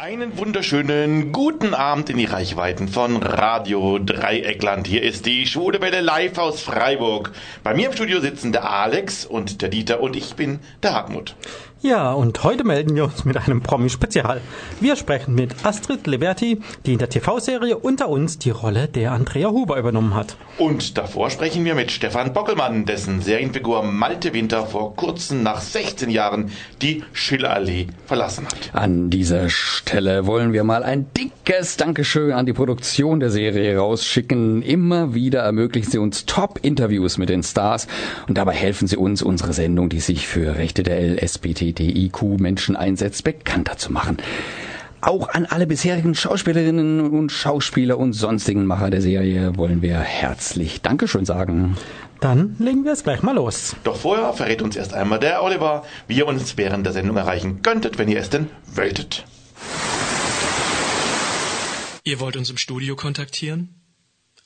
Einen wunderschönen guten Abend in die Reichweiten von Radio Dreieckland. Hier ist die Schwule live aus Freiburg. Bei mir im Studio sitzen der Alex und der Dieter und ich bin der Hartmut. Ja, und heute melden wir uns mit einem Promi-Spezial. Wir sprechen mit Astrid Liberti, die in der TV-Serie Unter uns die Rolle der Andrea Huber übernommen hat. Und davor sprechen wir mit Stefan Bockelmann, dessen Serienfigur Malte Winter vor kurzem nach 16 Jahren die Schillerallee verlassen hat. An dieser Stelle wollen wir mal ein dickes Dankeschön an die Produktion der Serie rausschicken. Immer wieder ermöglichen sie uns Top-Interviews mit den Stars und dabei helfen sie uns, unsere Sendung, die sich für Rechte der LSBT LGBTIQ-Menschen einsetzt, bekannter zu machen. Auch an alle bisherigen Schauspielerinnen und Schauspieler und sonstigen Macher der Serie wollen wir herzlich Dankeschön sagen. Dann legen wir es gleich mal los. Doch vorher verrät uns erst einmal der Oliver, wie ihr uns während der Sendung erreichen könntet, wenn ihr es denn wolltet. Ihr wollt uns im Studio kontaktieren?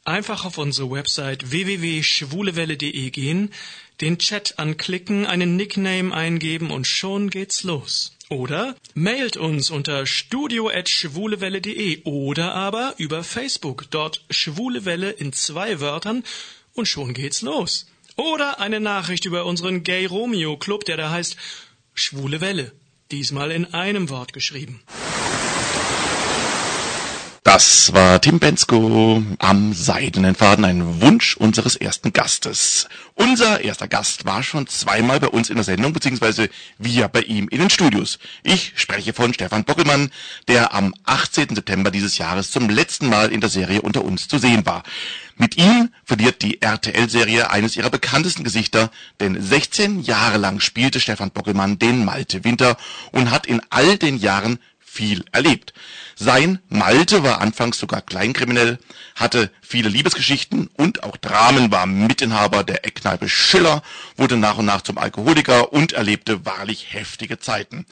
Einfach auf unsere Website www.schwulewelle.de gehen, den Chat anklicken, einen Nickname eingeben und schon geht's los. Oder mailt uns unter studio.schwulewelle.de oder aber über Facebook, dort Schwulewelle in zwei Wörtern und schon geht's los. Oder eine Nachricht über unseren Gay Romeo Club, der da heißt Schwule Welle, diesmal in einem Wort geschrieben. Das war Tim Bensko am seidenen Faden, ein Wunsch unseres ersten Gastes. Unser erster Gast war schon zweimal bei uns in der Sendung, beziehungsweise wir bei ihm in den Studios. Ich spreche von Stefan Bockelmann, der am 18. September dieses Jahres zum letzten Mal in der Serie unter uns zu sehen war. Mit ihm verliert die RTL-Serie eines ihrer bekanntesten Gesichter, denn 16 Jahre lang spielte Stefan Bockelmann den Malte Winter und hat in all den Jahren viel erlebt. Sein Malte war anfangs sogar kleinkriminell, hatte viele Liebesgeschichten und auch Dramen, war Mitinhaber der Eckkneipe Schiller, wurde nach und nach zum Alkoholiker und erlebte wahrlich heftige Zeiten.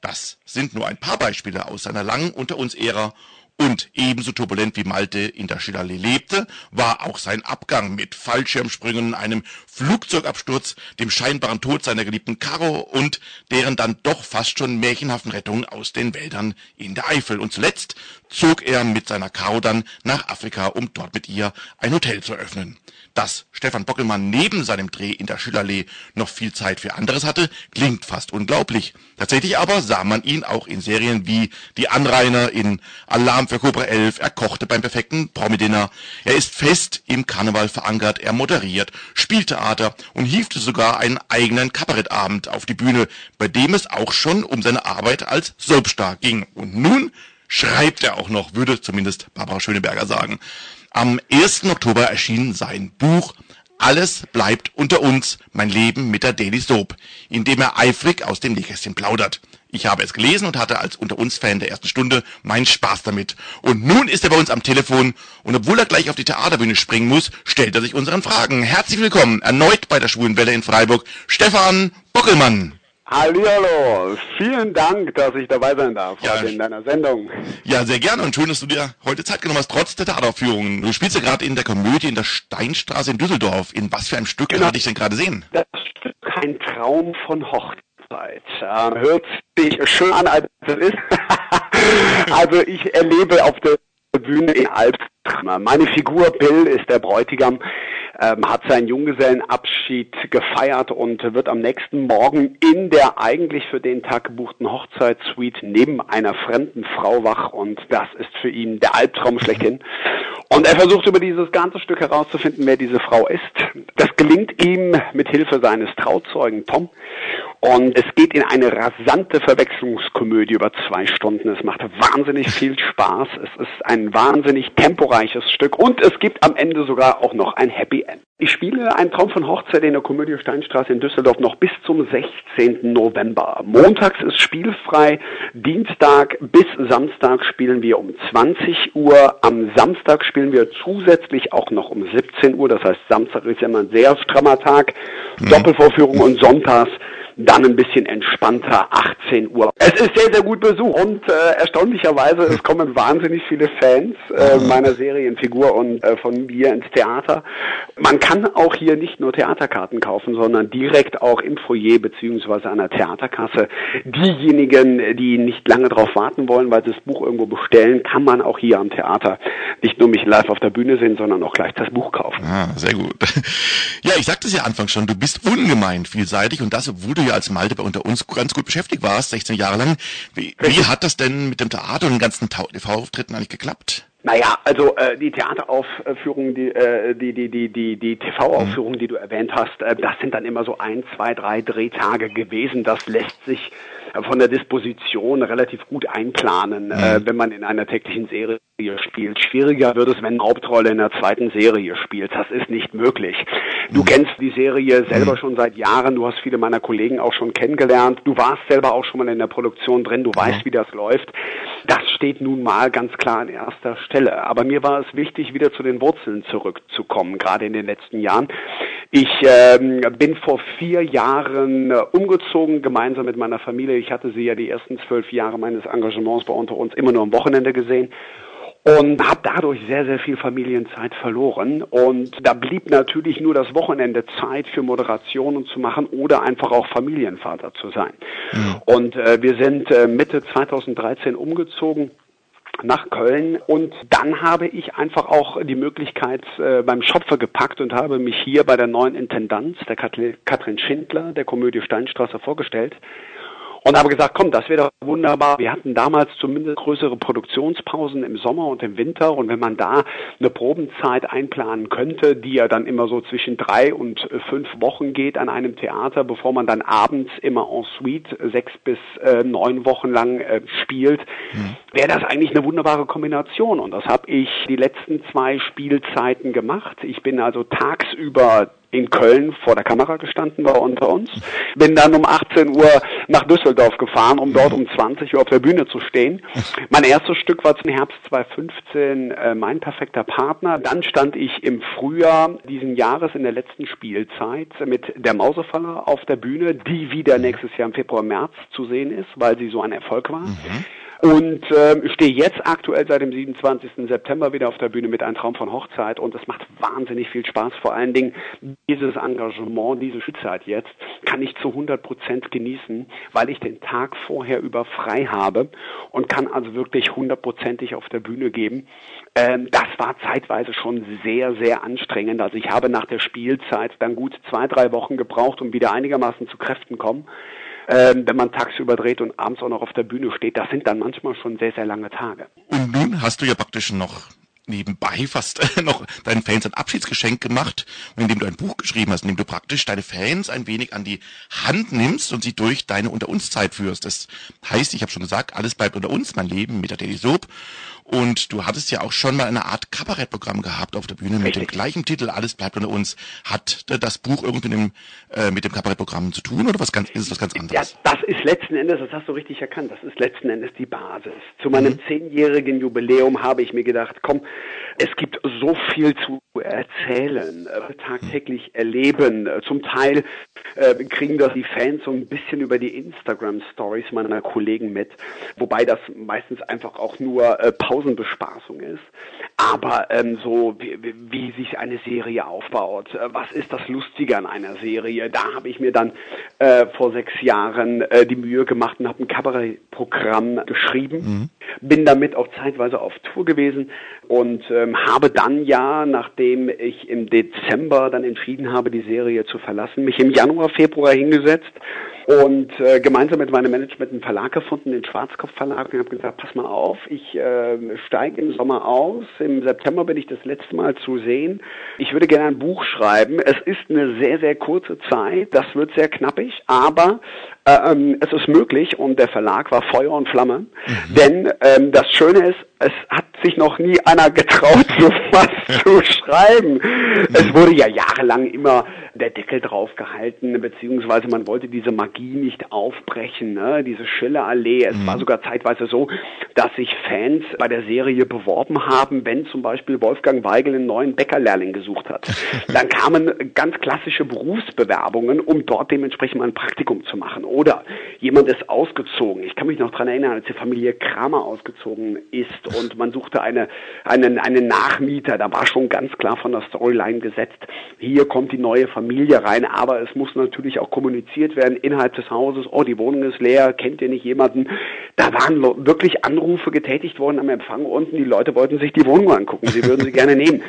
Das sind nur ein paar Beispiele aus seiner langen Unter uns Ära und ebenso turbulent wie Malte in der Schillerlee lebte, war auch sein Abgang mit Fallschirmsprüngen, einem Flugzeugabsturz, dem scheinbaren Tod seiner geliebten Caro und deren dann doch fast schon märchenhaften Rettung aus den Wäldern in der Eifel. Und zuletzt zog er mit seiner Caro dann nach Afrika, um dort mit ihr ein Hotel zu eröffnen. Dass Stefan Bockelmann neben seinem Dreh in der Schillerlee noch viel Zeit für anderes hatte, klingt fast unglaublich. Tatsächlich aber sah man ihn auch in Serien wie Die Anrainer, in Alarm für Cobra 11, er kochte beim perfekten Promi-Dinner, er ist fest im Karneval verankert, er moderiert, spielt Theater und hiefte sogar einen eigenen Kabarettabend auf die Bühne, bei dem es auch schon um seine Arbeit als Soapstar ging. Und nun schreibt er auch noch, würde zumindest Barbara Schöneberger sagen. Am 1. Oktober erschien sein Buch Alles bleibt unter uns, mein Leben mit der Daily Soap, in dem er eifrig aus dem Nähkästchen plaudert. Ich habe es gelesen und hatte als unter uns Fan der ersten Stunde meinen Spaß damit. Und nun ist er bei uns am Telefon und obwohl er gleich auf die Theaterbühne springen muss, stellt er sich unseren Fragen. Herzlich willkommen erneut bei der Schwulen Welle in Freiburg, Stefan Bockelmann. Hallihallo, vielen Dank, dass ich dabei sein darf Ja, heute in deiner Sendung. Ja, sehr gerne und schön, dass du dir heute Zeit genommen hast, trotz der Theateraufführung. Du spielst ja gerade in der Komödie in der Steinstraße in Düsseldorf. In was für einem Stück Genau. kann ich denn gerade sehen? Das Stück Kein Traum von Hochzeit. Ähm, hört sich schön an, als es ist. also ich erlebe auf der Bühne in Albträume. Meine Figur Bill ist der Bräutigam, ähm, hat seinen Junggesellenabschied gefeiert und wird am nächsten Morgen in der eigentlich für den Tag gebuchten Hochzeitssuite neben einer fremden Frau wach und das ist für ihn der Albtraum schlechthin. Und er versucht über dieses ganze Stück herauszufinden, wer diese Frau ist. Das gelingt ihm mit Hilfe seines Trauzeugen Tom. Und es geht in eine rasante Verwechslungskomödie über zwei Stunden. Es macht wahnsinnig viel Spaß. Es ist ein wahnsinnig temporeiches Stück und es gibt am Ende sogar auch noch ein Happy End. Ich spiele einen Traum von Hochzeit in der Komödie Steinstraße in Düsseldorf noch bis zum 16. November. Montags ist spielfrei, Dienstag bis Samstag spielen wir um 20 Uhr, am Samstag spielen wir zusätzlich auch noch um 17 Uhr, das heißt Samstag ist immer ein sehr strammer Tag, Doppelvorführung und sonntags dann ein bisschen entspannter 18 Uhr. Es ist sehr, sehr gut besucht und äh, erstaunlicherweise, es kommen wahnsinnig viele Fans äh, meiner Serienfigur und äh, von mir ins Theater. Man kann auch hier nicht nur Theaterkarten kaufen, sondern direkt auch im Foyer beziehungsweise an der Theaterkasse. Diejenigen, die nicht lange darauf warten wollen, weil sie das Buch irgendwo bestellen, kann man auch hier am Theater nicht nur mich live auf der Bühne sehen, sondern auch gleich das Buch kaufen. Ah, sehr gut. Ja, ich sagte es ja anfangs schon, du bist ungemein vielseitig und das, obwohl du ja als Malte bei unter uns ganz gut beschäftigt warst, 16 Jahre lang. Wie, wie hat das denn mit dem Theater und den ganzen TV-Auftritten eigentlich geklappt? Naja, also äh, die Theateraufführungen, die, äh, die, die, die, die, die TV-Aufführungen, die du erwähnt hast, äh, das sind dann immer so ein, zwei, drei Drehtage gewesen. Das lässt sich von der Disposition relativ gut einplanen, äh, wenn man in einer täglichen Serie spielt. Schwieriger wird es, wenn eine Hauptrolle in der zweiten Serie spielt. Das ist nicht möglich. Du kennst die Serie selber schon seit Jahren. Du hast viele meiner Kollegen auch schon kennengelernt. Du warst selber auch schon mal in der Produktion drin. Du weißt, wie das läuft. Das steht nun mal ganz klar an erster Stelle. Aber mir war es wichtig, wieder zu den Wurzeln zurückzukommen, gerade in den letzten Jahren. Ich ähm, bin vor vier Jahren äh, umgezogen, gemeinsam mit meiner Familie. Ich hatte sie ja die ersten zwölf Jahre meines Engagements bei unter uns immer nur am Wochenende gesehen und habe dadurch sehr, sehr viel Familienzeit verloren. Und da blieb natürlich nur das Wochenende Zeit für Moderationen zu machen oder einfach auch Familienvater zu sein. Und äh, wir sind äh, Mitte 2013 umgezogen nach Köln und dann habe ich einfach auch die Möglichkeit äh, beim Schopfer gepackt und habe mich hier bei der neuen Intendanz, der Katrin Schindler, der Komödie Steinstraße vorgestellt und habe gesagt, komm, das wäre doch wunderbar. Wir hatten damals zumindest größere Produktionspausen im Sommer und im Winter und wenn man da eine Probenzeit einplanen könnte, die ja dann immer so zwischen drei und äh, fünf Wochen geht an einem Theater, bevor man dann abends immer en suite sechs bis äh, neun Wochen lang äh, spielt, wäre das eigentlich eine wunderbare Kombination und das habe ich die letzten zwei Spielzeiten gemacht. Ich bin also tagsüber in Köln vor der Kamera gestanden war unter uns. Bin dann um 18 Uhr nach Düsseldorf gefahren, um dort um 20 Uhr auf der Bühne zu stehen. Mein erstes Stück war zum Herbst 2015 äh, Mein perfekter Partner. Dann stand ich im Frühjahr diesen Jahres in der letzten Spielzeit mit der Mausefaller auf der Bühne, die wieder nächstes Jahr im Februar, März zu sehen ist, weil sie so ein Erfolg war. Und ähm, stehe jetzt aktuell seit dem 27. September wieder auf der Bühne mit Ein Traum von Hochzeit und es macht wahnsinnig viel Spaß. Vor allen Dingen dieses Engagement, diese Schulzeit jetzt, kann ich zu 100 Prozent genießen, weil ich den Tag vorher über frei habe und kann also wirklich hundertprozentig auf der Bühne geben. Ähm, das war zeitweise schon sehr, sehr anstrengend. Also ich habe nach der Spielzeit dann gut zwei, drei Wochen gebraucht, um wieder einigermaßen zu Kräften kommen ähm, wenn man tagsüber dreht und abends auch noch auf der Bühne steht, das sind dann manchmal schon sehr, sehr lange Tage. Und nun hast du ja praktisch noch nebenbei fast noch deinen Fans ein Abschiedsgeschenk gemacht, indem du ein Buch geschrieben hast, indem du praktisch deine Fans ein wenig an die Hand nimmst und sie durch deine Unter uns Zeit führst. Das heißt, ich habe schon gesagt, alles bleibt unter uns, mein Leben mit der Daily Soap. Und du hattest ja auch schon mal eine Art Kabarettprogramm gehabt auf der Bühne mit dem Richtig. gleichen Titel, alles bleibt unter uns. Hat das Buch irgendwie mit dem, äh, mit dem Kabarettprogramm zu tun oder was ganz, ist es was ganz Ja, anderes? das ist letzten Endes, das hast du richtig erkannt, das ist letzten Endes die Basis. Zu meinem zehnjährigen Jubiläum habe ich mir gedacht, komm, es gibt so viel zu erzählen, äh, tagtäglich erleben. Äh, Zum Teil äh, kriegen das die Fans so ein bisschen über die Instagram-Stories meiner Kollegen mit, wobei das meistens einfach auch nur äh, Pausenbespaßung ist. Aber ähm, so, wie, wie- sich eine Serie aufbaut, äh, was ist das Lustige an einer Serie? Da habe ich mir dann äh, vor sechs Jahren die Mühe gemacht und habe ein Kabarettprogramm geschrieben. Bin damit auch zeitweise auf Tour gewesen und ähm, habe dann ja, nachdem ich im Dezember dann entschieden habe, die Serie zu verlassen, mich im Januar, Februar hingesetzt und äh, gemeinsam mit meinem Management einen Verlag gefunden, den Schwarzkopf Verlag, und habe gesagt, pass mal auf, ich äh, steige im Sommer aus. Im September bin ich das letzte Mal zu sehen. Ich würde gerne ein Buch schreiben. Es ist eine sehr, sehr kurze Zeit. Das wird sehr knappig, aber ähm, es ist möglich und der Verlag war Feuer und Flamme. Denn ähm, das Schöne ist, es hat sich noch nie einer getraut, so was zu schreiben. Es wurde ja jahrelang immer der Deckel drauf gehalten, beziehungsweise man wollte diese Magie nicht aufbrechen, ne? diese Schillerallee. Es mhm. war sogar zeitweise so, dass sich Fans bei der Serie beworben haben, wenn zum Beispiel Wolfgang Weigel einen neuen Bäckerlehrling gesucht hat. Dann kamen ganz klassische Berufsbewerbungen, um dort dementsprechend mal ein Praktikum zu machen. Oder jemand ist ausgezogen. Ich kann mich noch dran erinnern, als die Familie Kramer ausgezogen ist und man suchte eine, einen, einen Nachmieter. Da war schon ganz klar von der Storyline gesetzt. Hier kommt die neue Familie rein, aber es muss natürlich auch kommuniziert werden innerhalb des Hauses, oh, die Wohnung ist leer, kennt ihr nicht jemanden? Da waren wirklich Anrufe getätigt worden am Empfang unten, die Leute wollten sich die Wohnung angucken, sie würden sie gerne nehmen.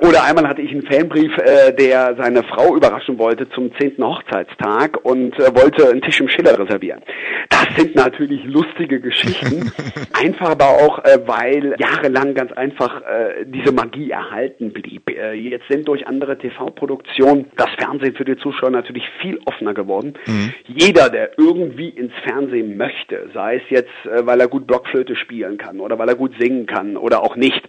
Oder einmal hatte ich einen Fanbrief, äh, der seine Frau überraschen wollte zum zehnten Hochzeitstag und äh, wollte einen Tisch im Schiller reservieren. Das sind natürlich lustige Geschichten, einfach aber auch, äh, weil jahrelang ganz einfach äh, diese Magie erhalten blieb. Äh, jetzt sind durch andere TV-Produktionen das Fernsehen für die Zuschauer natürlich viel offener geworden. Mhm. Jeder, der irgendwie ins Fernsehen möchte, sei es jetzt, äh, weil er gut Blockflöte spielen kann oder weil er gut singen kann oder auch nicht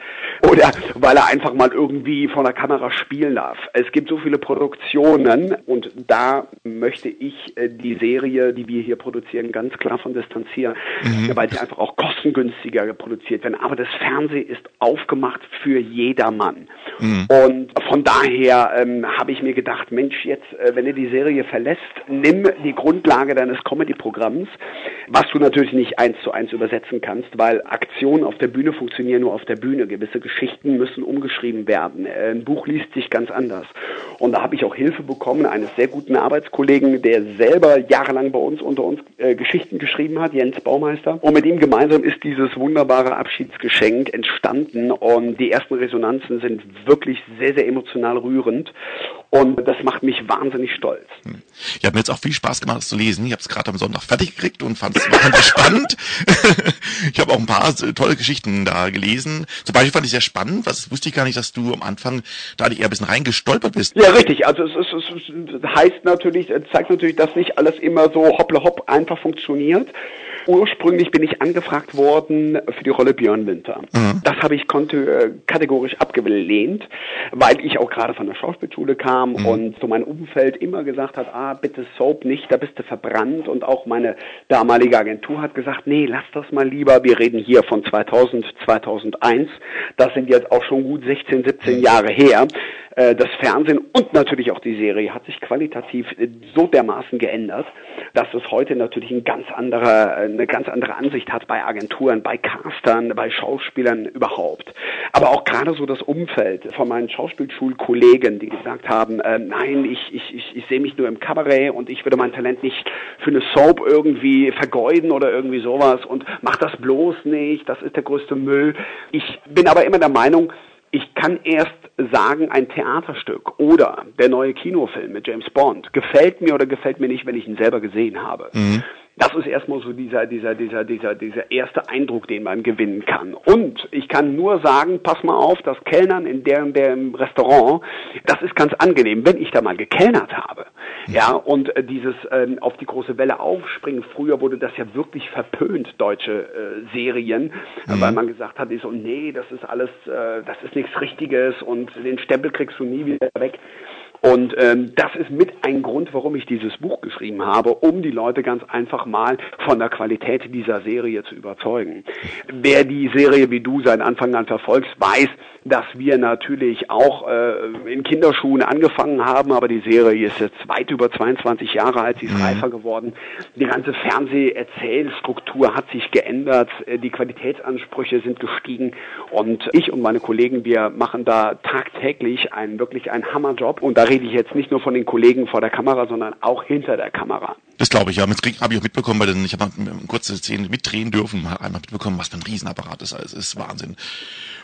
oder weil er einfach mal irgendwie vor der Kamera spielen darf. Es gibt so viele Produktionen und da möchte ich äh, die Serie, die wir hier produzieren, ganz klar von distanzieren, mhm. weil sie einfach auch kostengünstiger produziert werden. Aber das Fernsehen ist aufgemacht für jedermann. Mhm. Und von daher ähm, habe ich mir gedacht, Mensch, jetzt, äh, wenn du die Serie verlässt, nimm die Grundlage deines Comedy-Programms, was du natürlich nicht eins zu eins übersetzen kannst, weil Aktionen auf der Bühne funktionieren nur auf der Bühne. Gewisse Geschichten müssen umgeschrieben werden. Äh, ein Buch liest sich ganz anders. Und da habe ich auch Hilfe bekommen eines sehr guten Arbeitskollegen, der selber jahrelang bei uns unter uns äh, Geschichten geschrieben hat, Jens Baumeister. Und mit ihm gemeinsam ist dieses wunderbare Abschiedsgeschenk entstanden und die ersten Resonanzen sind wirklich sehr, sehr emotional rührend. Und das macht mich wahnsinnig stolz. Hm. Ich habe mir jetzt auch viel Spaß gemacht, das zu lesen. Ich habe es gerade am Sonntag fertig gekriegt und fand es spannend. ich habe auch ein paar tolle Geschichten da gelesen. Zum Beispiel fand ich sehr spannend, was wusste ich gar nicht, dass du am Anfang da eher ein bisschen reingestolpert bist. Ja, richtig. Also es, es, es heißt natürlich, es zeigt natürlich, dass nicht alles immer so hopple hopp einfach funktioniert. Ursprünglich bin ich angefragt worden für die Rolle Björn Winter. Mhm. Das habe ich konnte, äh, kategorisch abgelehnt, weil ich auch gerade von der Schauspielschule kam mhm. und so mein Umfeld immer gesagt hat, ah, bitte Soap nicht, da bist du verbrannt. Und auch meine damalige Agentur hat gesagt, nee, lass das mal lieber. Wir reden hier von 2000, 2001. Das sind jetzt auch schon gut 16, 17 mhm. Jahre her. Äh, das Fernsehen und natürlich auch die Serie hat sich qualitativ äh, so dermaßen geändert, dass es heute natürlich ein ganz anderer, äh, eine ganz andere Ansicht hat bei Agenturen, bei Castern, bei Schauspielern überhaupt. Aber auch gerade so das Umfeld von meinen Schauspielschulkollegen, die gesagt haben, äh, nein, ich, ich, ich, ich sehe mich nur im Kabarett und ich würde mein Talent nicht für eine Soap irgendwie vergeuden oder irgendwie sowas und mach das bloß nicht, das ist der größte Müll. Ich bin aber immer der Meinung, ich kann erst sagen, ein Theaterstück oder der neue Kinofilm mit James Bond gefällt mir oder gefällt mir nicht, wenn ich ihn selber gesehen habe. Mhm. Das ist erstmal so dieser, dieser, dieser, dieser, dieser erste Eindruck, den man gewinnen kann. Und ich kann nur sagen, pass mal auf, das Kellnern in deren, dem Restaurant, das ist ganz angenehm, wenn ich da mal gekellnert habe. Ja, und äh, dieses ähm, auf die große Welle aufspringen, früher wurde das ja wirklich verpönt, deutsche äh, Serien, mhm. weil man gesagt hat, so, nee, das ist alles, äh, das ist nichts Richtiges und den Stempel kriegst du nie wieder weg. Und ähm, das ist mit ein Grund, warum ich dieses Buch geschrieben habe, um die Leute ganz einfach mal von der Qualität dieser Serie zu überzeugen. Wer die Serie wie du seit Anfang an verfolgst, weiß, dass wir natürlich auch äh, in Kinderschuhen angefangen haben, aber die Serie ist jetzt weit über 22 Jahre alt, sie ist mhm. reifer geworden. Die ganze Fernseherzählstruktur hat sich geändert, äh, die Qualitätsansprüche sind gestiegen und ich und meine Kollegen, wir machen da tagtäglich einen wirklich einen Hammerjob und da rede ich jetzt nicht nur von den Kollegen vor der Kamera, sondern auch hinter der Kamera. Das glaube ich, ja. Habe ich auch mitbekommen, weil ich habe kurze Szenen mitdrehen dürfen, einmal mitbekommen, was für ein Riesenapparat das ist. Das ist Wahnsinn.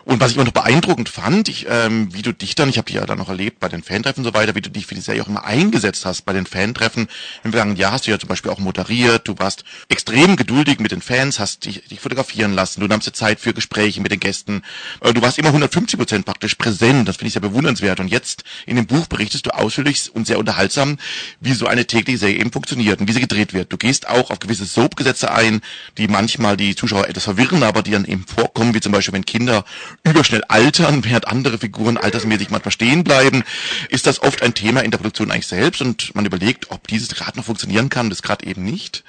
Und was ich immer noch beeindruckend fand, ich, ähm, wie du dich dann, ich habe dich ja dann noch erlebt bei den Fantreffen und so weiter, wie du dich für die Serie auch immer eingesetzt hast bei den Fantreffen. Im vergangenen Jahr hast du ja zum Beispiel auch moderiert, du warst extrem geduldig mit den Fans, hast dich, dich fotografieren lassen, du nahmst dir Zeit für Gespräche mit den Gästen, äh, du warst immer 150 Prozent praktisch präsent, das finde ich sehr bewundernswert. Und jetzt in dem Buch berichtest du ausführlich und sehr unterhaltsam, wie so eine tägliche Serie eben funktioniert und wie sie gedreht wird. Du gehst auch auf gewisse Soap-Gesetze ein, die manchmal die Zuschauer etwas verwirren, aber die dann eben vorkommen, wie zum Beispiel, wenn Kinder überschnell altern, während andere Figuren altersmäßig manchmal stehen bleiben, ist das oft ein Thema in der Produktion eigentlich selbst und man überlegt, ob dieses gerade noch funktionieren kann, das gerade eben nicht.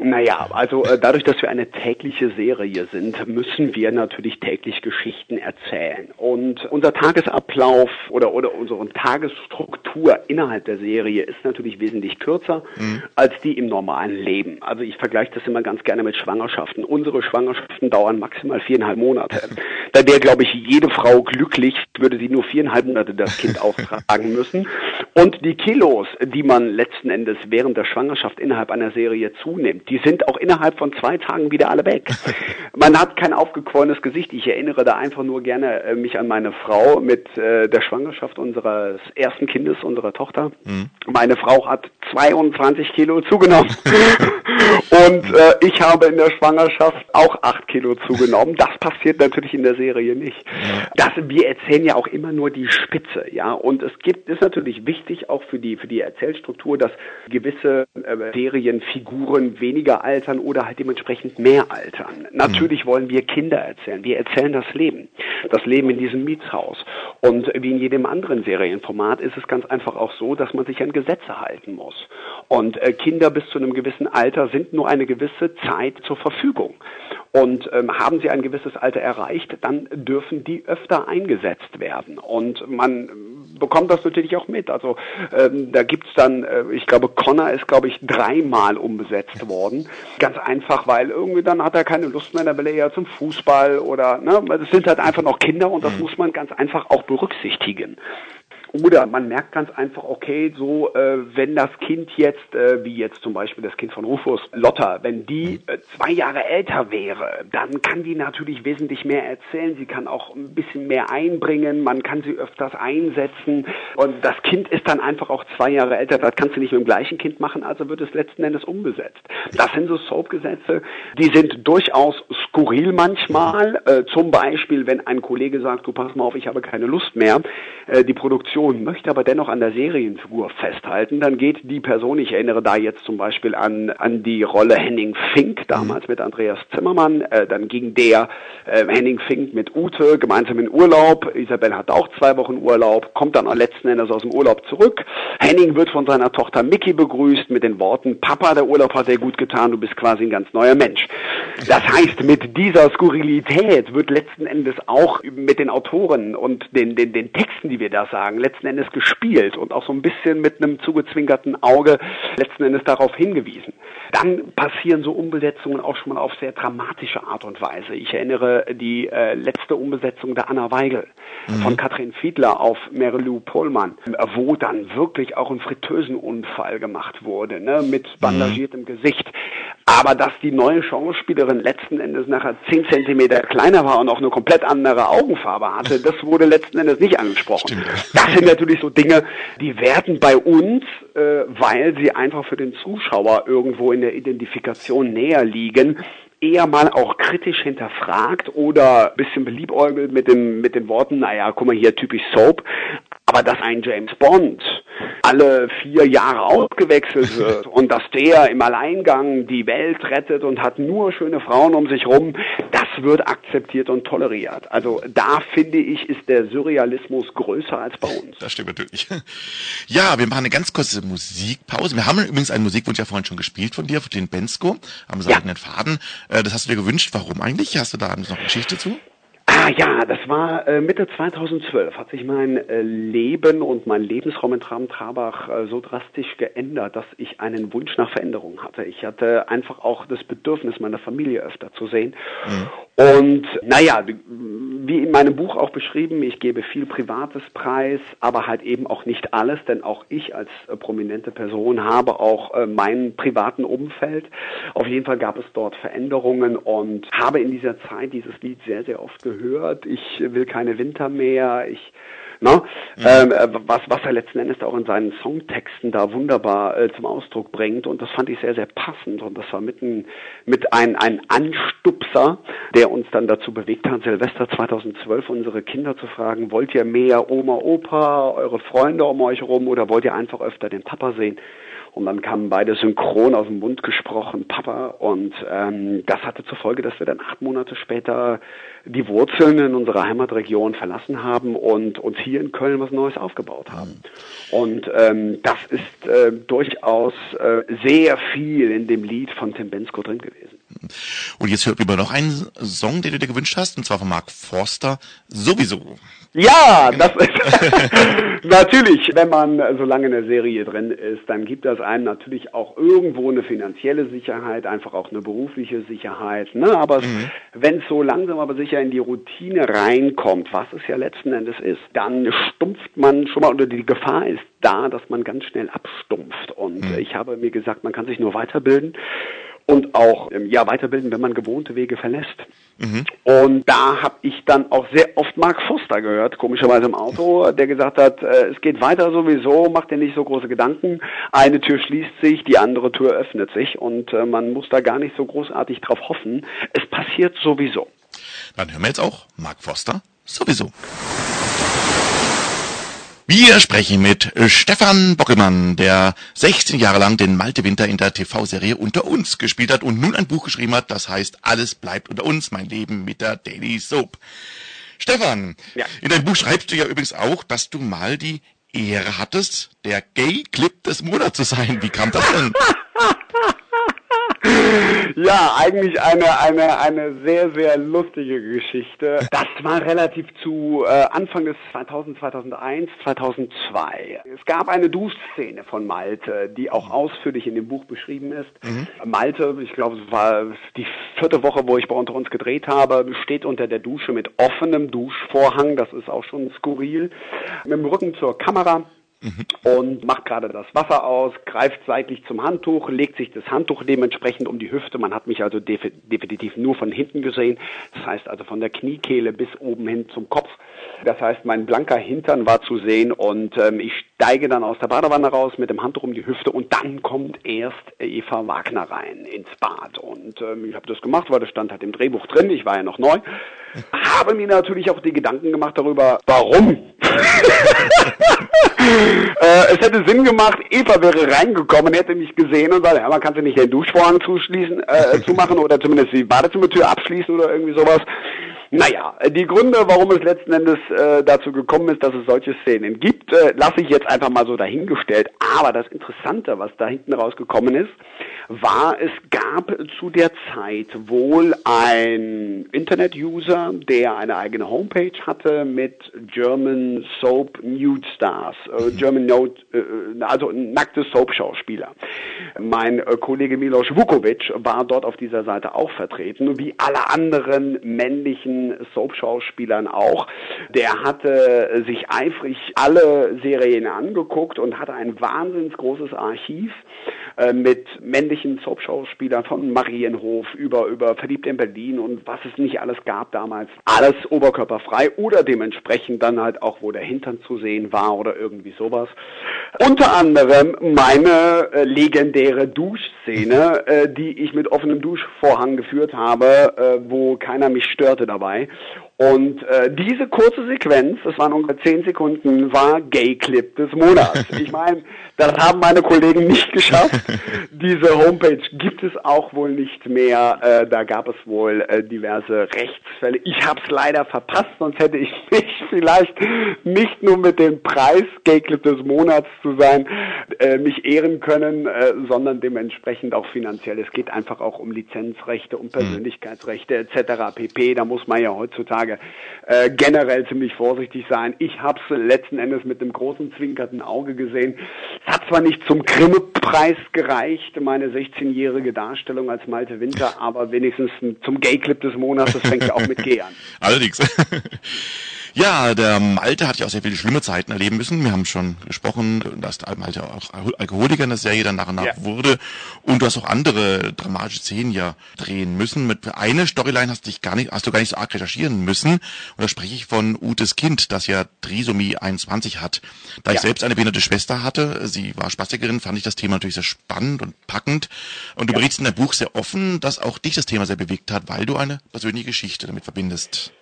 Naja, also äh, dadurch, dass wir eine tägliche Serie sind, müssen wir natürlich täglich Geschichten erzählen. Und unser Tagesablauf oder, oder unsere Tagesstruktur innerhalb der Serie ist natürlich wesentlich kürzer mhm. als die im normalen Leben. Also ich vergleiche das immer ganz gerne mit Schwangerschaften. Unsere Schwangerschaften dauern maximal viereinhalb Monate. Da wäre, glaube ich, jede Frau glücklich, würde sie nur viereinhalb Monate das Kind austragen müssen. Und die Kilos, die man letzten Endes während der Schwangerschaft innerhalb einer Serie zunimmt, die sind auch innerhalb von zwei Tagen wieder alle weg. Man hat kein aufgequollenes Gesicht. Ich erinnere da einfach nur gerne äh, mich an meine Frau mit äh, der Schwangerschaft unseres ersten Kindes, unserer Tochter. Mhm. Meine Frau hat 22 Kilo zugenommen. Und äh, ich habe in der Schwangerschaft auch 8 Kilo zugenommen. Das passiert natürlich in der Serie nicht. Das, wir erzählen ja auch immer nur die Spitze, ja. Und es gibt, ist natürlich wichtig auch für die, für die Erzählstruktur, dass gewisse äh, Serienfiguren weniger altern oder halt dementsprechend mehr altern. Natürlich wollen wir Kinder erzählen. Wir erzählen das Leben. Das Leben in diesem Mietshaus. Und wie in jedem anderen Serienformat ist es ganz einfach auch so, dass man sich an Gesetze halten muss. Und äh, Kinder bis zu einem gewissen Alter sind nur eine gewisse Zeit zur Verfügung. Und ähm, haben sie ein gewisses Alter erreicht, dann dürfen die öfter eingesetzt werden. Und man bekommt das natürlich auch mit. Also ähm, da gibt's dann, äh, ich glaube, Connor ist, glaube ich, dreimal umbesetzt worden. Ganz einfach, weil irgendwie dann hat er keine Lust mehr, dann will er ja zum Fußball oder, ne, es sind halt einfach noch Kinder und das mhm. muss man ganz einfach auch berücksichtigen. Oder man merkt ganz einfach, okay, so äh, wenn das Kind jetzt, äh, wie jetzt zum Beispiel das Kind von Rufus, Lotta, wenn die äh, zwei Jahre älter wäre, dann kann die natürlich wesentlich mehr erzählen. Sie kann auch ein bisschen mehr einbringen, man kann sie öfters einsetzen und das Kind ist dann einfach auch zwei Jahre älter. Das kannst du nicht mit dem gleichen Kind machen, also wird es letzten Endes umgesetzt. Das sind so Soap-Gesetze, die sind durchaus skurril manchmal. Äh, zum Beispiel, wenn ein Kollege sagt, du pass mal auf, ich habe keine Lust mehr, äh, die Produktion Produktion, möchte aber dennoch an der Serienfigur festhalten, dann geht die Person, ich erinnere da jetzt zum Beispiel an, an die Rolle Henning Fink, damals mhm. mit Andreas Zimmermann, äh, dann ging der äh, Henning Fink mit Ute gemeinsam in Urlaub, Isabel hat auch zwei Wochen Urlaub, kommt dann letzten Endes aus dem Urlaub zurück. Henning wird von seiner Tochter Mickey begrüßt mit den Worten, Papa, der Urlaub hat sehr gut getan, du bist quasi ein ganz neuer Mensch. Das heißt, mit dieser Skurrilität wird letzten Endes auch mit den Autoren und den, den, den Texten, die wir da sagen, letzten Endes gespielt und auch so ein bisschen mit einem zugezwinkerten Auge letzten Endes darauf hingewiesen. Dann passieren so Umbesetzungen auch schon mal auf sehr dramatische Art und Weise. Ich erinnere die äh, letzte Umbesetzung der Anna Weigel mhm. von Katrin Fiedler auf Merilou Pohlmann, wo dann wirklich auch ein Fritteusenunfall gemacht wurde, ne, mit mhm. bandagiertem mhm. Gesicht. Aber dass die neue Schauspielerin letzten Endes nachher zehn Zentimeter kleiner war und auch eine komplett andere Augenfarbe hatte, das wurde letzten Endes nicht angesprochen. Stimmt. Das sind natürlich so Dinge, die werden bei uns, äh, weil sie einfach für den Zuschauer irgendwo in der Identifikation näher liegen, eher mal auch kritisch hinterfragt oder bisschen beliebäugelt mit dem mit den Worten, naja, guck mal hier typisch Soap, aber dass ein James Bond alle vier Jahre ausgewechselt wird und dass der im Alleingang die Welt rettet und hat nur schöne Frauen um sich rum, das wird akzeptiert und toleriert. Also da finde ich, ist der Surrealismus größer als bei uns. Das stimmt natürlich. Ja, wir machen eine ganz kurze Musikpause. Wir haben übrigens einen Musikwunsch ja vorhin schon gespielt von dir, von den Bensko, am seidenen ja. Faden. Äh, das hast du dir gewünscht. Warum eigentlich? Hast du da noch Geschichte zu? Ah ja, das war äh, Mitte 2012 hat sich mein äh, Leben und mein Lebensraum in Traben-Trabach äh, so drastisch geändert, dass ich einen Wunsch nach Veränderung hatte. Ich hatte einfach auch das Bedürfnis, meine Familie öfter zu sehen. Mhm. Und naja, wie in meinem Buch auch beschrieben, ich gebe viel Privates preis, aber halt eben auch nicht alles, denn auch ich als äh, prominente Person habe auch äh, meinen privaten Umfeld. Auf jeden Fall gab es dort Veränderungen und habe in dieser Zeit dieses Lied sehr, sehr oft gehört. Ich will keine Winter mehr. Ich Ne? Mhm. Ähm, äh, was, was er letzten Endes auch in seinen Songtexten da wunderbar äh, zum Ausdruck bringt. Und das fand ich sehr, sehr passend. Und das war mitten mit ein, ein Anstupser, der uns dann dazu bewegt hat, Silvester 2012 unsere Kinder zu fragen, wollt ihr mehr Oma, Opa, eure Freunde um euch herum oder wollt ihr einfach öfter den Papa sehen? Und dann kamen beide synchron aus dem Mund gesprochen, Papa. Und ähm, das hatte zur Folge, dass wir dann acht Monate später die Wurzeln in unserer Heimatregion verlassen haben und uns hier in Köln was Neues aufgebaut haben. Und ähm, das ist äh, durchaus äh, sehr viel in dem Lied von Tim Bensko drin gewesen. Und jetzt hört lieber noch einen Song, den du dir gewünscht hast, und zwar von Mark Forster, sowieso. Ja, das ist natürlich, wenn man so lange in der Serie drin ist, dann gibt das einem natürlich auch irgendwo eine finanzielle Sicherheit, einfach auch eine berufliche Sicherheit. Ne? Aber mhm. wenn es so langsam aber sicher in die Routine reinkommt, was es ja letzten Endes ist, dann stumpft man schon mal oder die Gefahr ist da, dass man ganz schnell abstumpft. Und mhm. ich habe mir gesagt, man kann sich nur weiterbilden und auch ja weiterbilden, wenn man gewohnte Wege verlässt. Mhm. Und da habe ich dann auch sehr oft Mark Foster gehört, komischerweise im Auto, der gesagt hat, äh, es geht weiter sowieso, macht dir nicht so große Gedanken. Eine Tür schließt sich, die andere Tür öffnet sich und äh, man muss da gar nicht so großartig drauf hoffen. Es passiert sowieso. Dann hören wir jetzt auch Mark Foster sowieso. Wir sprechen mit Stefan Bockelmann, der 16 Jahre lang den Malte Winter in der TV-Serie Unter uns gespielt hat und nun ein Buch geschrieben hat, das heißt Alles bleibt unter uns, mein Leben mit der Daily Soap. Stefan, ja. in deinem Buch schreibst du ja übrigens auch, dass du mal die Ehre hattest, der Gay-Clip des Monats zu sein. Wie kam das denn? Ja, eigentlich eine, eine, eine sehr, sehr lustige Geschichte. Das war relativ zu äh, Anfang des 2000, 2001, 2002. Es gab eine Duschszene von Malte, die auch ausführlich in dem Buch beschrieben ist. Mhm. Malte, ich glaube, es war die vierte Woche, wo ich bei Unter uns gedreht habe, steht unter der Dusche mit offenem Duschvorhang. Das ist auch schon skurril. Mit dem Rücken zur Kamera Mhm. und macht gerade das Wasser aus, greift seitlich zum Handtuch, legt sich das Handtuch dementsprechend um die Hüfte. Man hat mich also def definitiv nur von hinten gesehen. Das heißt also von der Kniekehle bis oben hin zum Kopf. Das heißt, mein blanker Hintern war zu sehen und ähm, ich steige dann aus der Badewanne raus mit dem Handtuch um die Hüfte und dann kommt erst Eva Wagner rein ins Bad. Und ähm, ich habe das gemacht, weil das stand halt im Drehbuch drin. Ich war ja noch neu. Habe mir natürlich auch die Gedanken gemacht darüber, warum. äh, es hätte Sinn gemacht, Eva wäre reingekommen, hätte mich gesehen und sagt, ja, man kann sie nicht den Duschvorhang zuschließen, äh, zumachen oder zumindest die Badezimmertür abschließen oder irgendwie sowas. Naja, die Gründe, warum es letzten Endes äh, dazu gekommen ist, dass es solche Szenen gibt, äh, lasse ich jetzt einfach mal so dahingestellt. Aber das Interessante, was da hinten rausgekommen ist, war, es gab zu der Zeit wohl ein Internet-User, der eine eigene Homepage hatte mit German Soap Nude Stars, äh, German Nude, äh, also nackte Soap-Schauspieler. Mein äh, Kollege Milos Vukovic war dort auf dieser Seite auch vertreten, wie alle anderen männlichen Soap-Schauspielern auch. Der hatte sich eifrig alle Serien angeguckt und hatte ein wahnsinnig großes Archiv äh, mit männlichen Soap-Schauspielern von Marienhof über, über Verliebt in Berlin und was es nicht alles gab damals. Alles oberkörperfrei oder dementsprechend dann halt auch, wo der Hintern zu sehen war oder irgendwie sowas. Unter anderem meine äh, legendäre Duschszene, äh, die ich mit offenem Duschvorhang geführt habe, äh, wo keiner mich störte dabei. Und äh, diese kurze Sequenz, das waren ungefähr zehn Sekunden, war Gay Clip des Monats. Ich meine, das haben meine Kollegen nicht geschafft. Diese Homepage gibt es auch wohl nicht mehr. Äh, da gab es wohl äh, diverse Rechtsfälle. Ich habe es leider verpasst, sonst hätte ich mich vielleicht nicht nur mit dem Preis Gay Clip des Monats zu sein, äh, mich ehren können, äh, sondern dementsprechend auch finanziell. Es geht einfach auch um Lizenzrechte, um hm. Persönlichkeitsrechte etc. pp. Da muss man ja heutzutage Frage. Äh, generell ziemlich vorsichtig sein. Ich habe es letzten Endes mit einem großen zwinkernden Auge gesehen. Es hat zwar nicht zum Grimme-Preis gereicht, meine 16-jährige Darstellung als Malte Winter, aber wenigstens zum Gay-Clip des Monats, das fängt ja auch mit G an. Allerdings. Ja, der Malte hat ja auch sehr viele schlimme Zeiten erleben müssen. Wir haben schon gesprochen, dass der Malte auch Alkoholiker in der Serie dann nach und nach ja. wurde. Und du hast auch andere dramatische Szenen ja drehen müssen. Mit einer Storyline hast, dich gar nicht, hast du gar nicht so arg recherchieren müssen. Und da spreche ich von Utes Kind, das ja Trisomie 21 hat. Da ja. ich selbst eine behinderte Schwester hatte, sie war Spastikerin, fand ich das Thema natürlich sehr spannend und packend. Und du ja. berichtest in deinem Buch sehr offen, dass auch dich das Thema sehr bewegt hat, weil du eine persönliche Geschichte damit verbindest.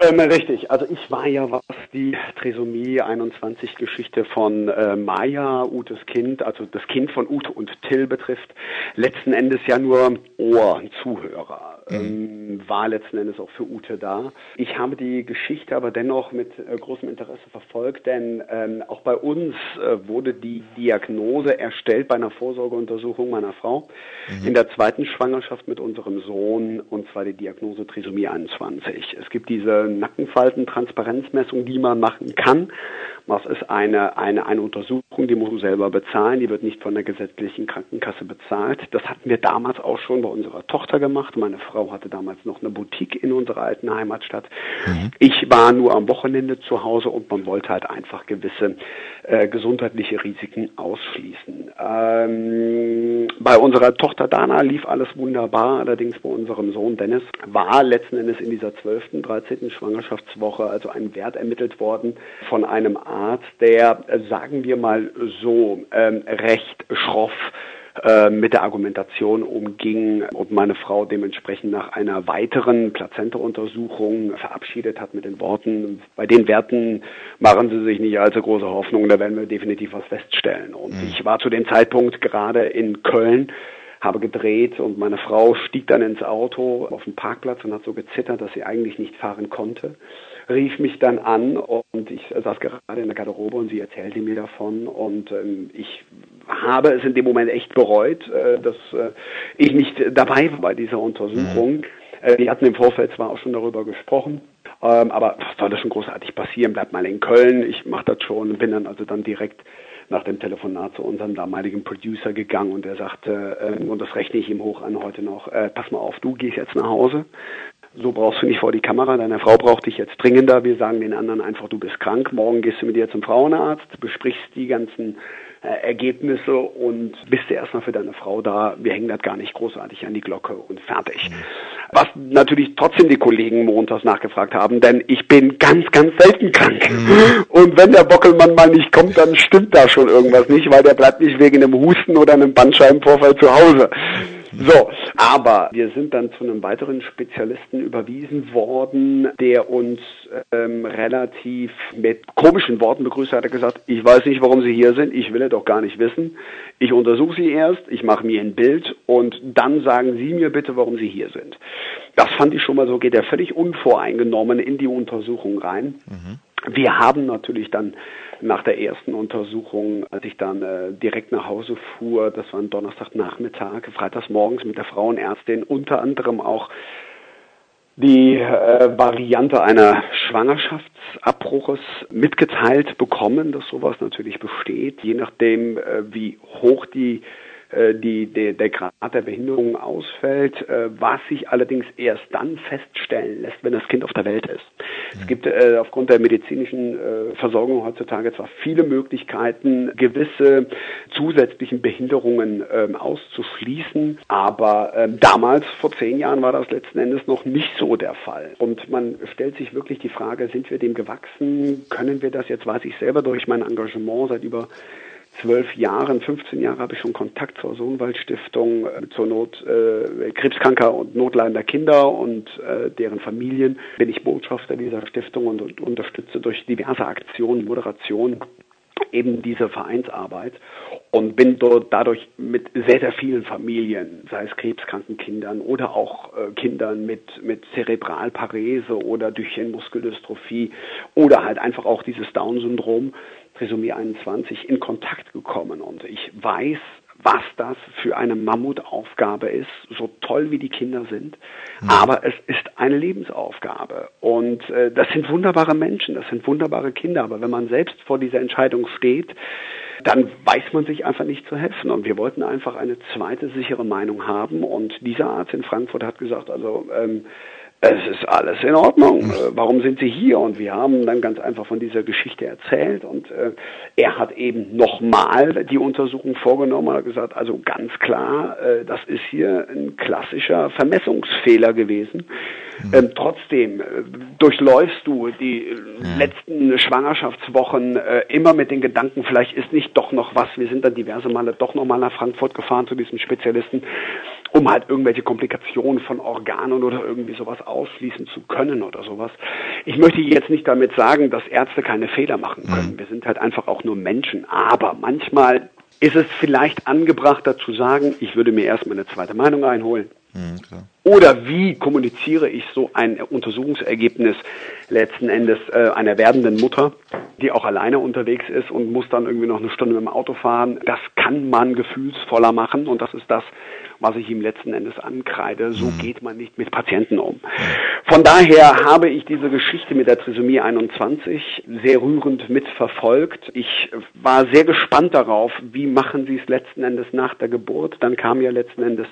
Ähm, richtig, also ich war ja, was die Trisomie 21 Geschichte von äh, Maya, Utes Kind, also das Kind von Ute und Till betrifft, letzten Endes ja nur Ohr-Zuhörer, mhm. Ähm, war letzten Endes auch für Ute da. Ich habe die Geschichte aber dennoch mit äh, großem Interesse verfolgt, denn ähm, auch bei uns äh, wurde die Diagnose erstellt bei einer Vorsorgeuntersuchung meiner Frau mhm. in der zweiten Schwangerschaft mit unserem Sohn, und zwar die Diagnose Trisomie 21. Es gibt diese Nackenfalten-Transparenzmessung, die man machen kann. Das ist eine, eine, eine Untersuchung, die muss man selber bezahlen, die wird nicht von der gesetzlichen Krankenkasse bezahlt. Das hatten wir damals auch schon bei unserer Tochter gemacht. Meine Frau hatte damals noch eine Boutique in unserer alten Heimatstadt. Mhm. Ich war nur am Wochenende zu Hause und man wollte halt einfach gewisse äh, gesundheitliche Risiken ausschließen. Ähm, bei unserer Tochter Dana lief alles wunderbar, allerdings bei unserem Sohn Dennis war letzten Endes in dieser 12., 13. Schwangerschaftswoche also ein Wert ermittelt worden von einem Arzt, der, sagen wir mal so, ähm, recht schroff äh, mit der Argumentation umging und meine Frau dementsprechend nach einer weiteren Plazenta-Untersuchung verabschiedet hat mit den Worten, bei den Werten machen Sie sich nicht allzu große Hoffnung, da werden wir definitiv was feststellen. Und mhm. ich war zu dem Zeitpunkt gerade in Köln habe gedreht und meine Frau stieg dann ins Auto auf den Parkplatz und hat so gezittert, dass sie eigentlich nicht fahren konnte rief mich dann an und ich saß gerade in der Garderobe und sie erzählte mir davon und ähm, ich habe es in dem Moment echt bereut, äh, dass äh, ich nicht dabei war bei dieser Untersuchung. Mhm. Äh, wir hatten im Vorfeld zwar auch schon darüber gesprochen, ähm, aber was soll das schon großartig passieren? Bleib mal in Köln, ich mache das schon, bin dann also dann direkt nach dem Telefonat zu unserem damaligen Producer gegangen und er sagte, äh, und das rechne ich ihm hoch an heute noch, äh, pass mal auf, du gehst jetzt nach Hause, so brauchst du nicht vor die Kamera, deine Frau braucht dich jetzt dringender. Wir sagen den anderen einfach, du bist krank. Morgen gehst du mit ihr zum Frauenarzt, besprichst die ganzen äh, Ergebnisse und bist du erstmal für deine Frau da. Wir hängen das gar nicht großartig an die Glocke und fertig. Mhm. Was natürlich trotzdem die Kollegen montags nachgefragt haben, denn ich bin ganz, ganz selten krank. Mhm. Und wenn der Bockelmann mal nicht kommt, dann stimmt da schon irgendwas nicht, weil der bleibt nicht wegen einem Husten oder einem Bandscheibenvorfall zu Hause. So, aber wir sind dann zu einem weiteren Spezialisten überwiesen worden, der uns ähm, relativ mit komischen Worten begrüßt hat. Er gesagt, ich weiß nicht, warum Sie hier sind, ich will es doch gar nicht wissen. Ich untersuche Sie erst, ich mache mir ein Bild und dann sagen Sie mir bitte, warum Sie hier sind. Das fand ich schon mal so, geht er völlig unvoreingenommen in die Untersuchung rein. Mhm. Wir haben natürlich dann nach der ersten Untersuchung, als ich dann äh, direkt nach Hause fuhr, das war ein Donnerstagnachmittag, freitags morgens mit der Frauenärztin, unter anderem auch die äh, Variante einer Schwangerschaftsabbruches mitgeteilt bekommen, dass sowas natürlich besteht, je nachdem, äh, wie hoch die die, der, der Grad der Behinderung ausfällt, äh, was sich allerdings erst dann feststellen lässt, wenn das Kind auf der Welt ist. Es gibt äh, aufgrund der medizinischen äh, Versorgung heutzutage zwar viele Möglichkeiten, gewisse zusätzlichen Behinderungen ähm, auszuschließen, aber ähm, damals, vor zehn Jahren, war das letzten Endes noch nicht so der Fall. Und man stellt sich wirklich die Frage, sind wir dem gewachsen? Können wir das jetzt, weiß ich selber durch mein Engagement seit über zwölf Jahren, 15 Jahre habe ich schon Kontakt zur Sohnwald Stiftung, äh, zur Not äh, krebskranker und notleidender Kinder und äh, deren Familien. Bin ich Botschafter dieser Stiftung und, und unterstütze durch diverse Aktionen, Moderation eben diese Vereinsarbeit und bin dort dadurch mit sehr, sehr vielen Familien, sei es krebskranken Kindern oder auch äh, Kindern mit, mit Zerebralparese oder Duchenne-Muskeldystrophie oder halt einfach auch dieses Down-Syndrom Trisomie 21 in Kontakt gekommen und ich weiß, was das für eine Mammutaufgabe ist, so toll wie die Kinder sind. Mhm. Aber es ist eine Lebensaufgabe. Und äh, das sind wunderbare Menschen, das sind wunderbare Kinder. Aber wenn man selbst vor dieser Entscheidung steht, dann weiß man sich einfach nicht zu helfen. Und wir wollten einfach eine zweite sichere Meinung haben. Und dieser Arzt in Frankfurt hat gesagt, also ähm, es ist alles in Ordnung. Äh, warum sind Sie hier? Und wir haben dann ganz einfach von dieser Geschichte erzählt und äh, er hat eben nochmal die Untersuchung vorgenommen und hat gesagt, also ganz klar, äh, das ist hier ein klassischer Vermessungsfehler gewesen. Mhm. Ähm, trotzdem äh, durchläufst du die mhm. letzten Schwangerschaftswochen äh, immer mit den Gedanken, vielleicht ist nicht doch noch was. Wir sind dann diverse Male doch nochmal nach Frankfurt gefahren zu diesem Spezialisten um halt irgendwelche Komplikationen von Organen oder irgendwie sowas ausschließen zu können oder sowas. Ich möchte jetzt nicht damit sagen, dass Ärzte keine Fehler machen können. Mhm. Wir sind halt einfach auch nur Menschen. Aber manchmal ist es vielleicht angebrachter zu sagen, ich würde mir erstmal eine zweite Meinung einholen. Mhm, oder wie kommuniziere ich so ein Untersuchungsergebnis letzten Endes äh, einer werdenden Mutter, die auch alleine unterwegs ist und muss dann irgendwie noch eine Stunde mit dem Auto fahren. Das kann man gefühlsvoller machen und das ist das, was ich ihm letzten Endes ankreide. So mhm. geht man nicht mit Patienten um. Von daher habe ich diese Geschichte mit der Trisomie 21 sehr rührend mitverfolgt. Ich war sehr gespannt darauf, wie machen sie es letzten Endes nach der Geburt. Dann kam ja letzten Endes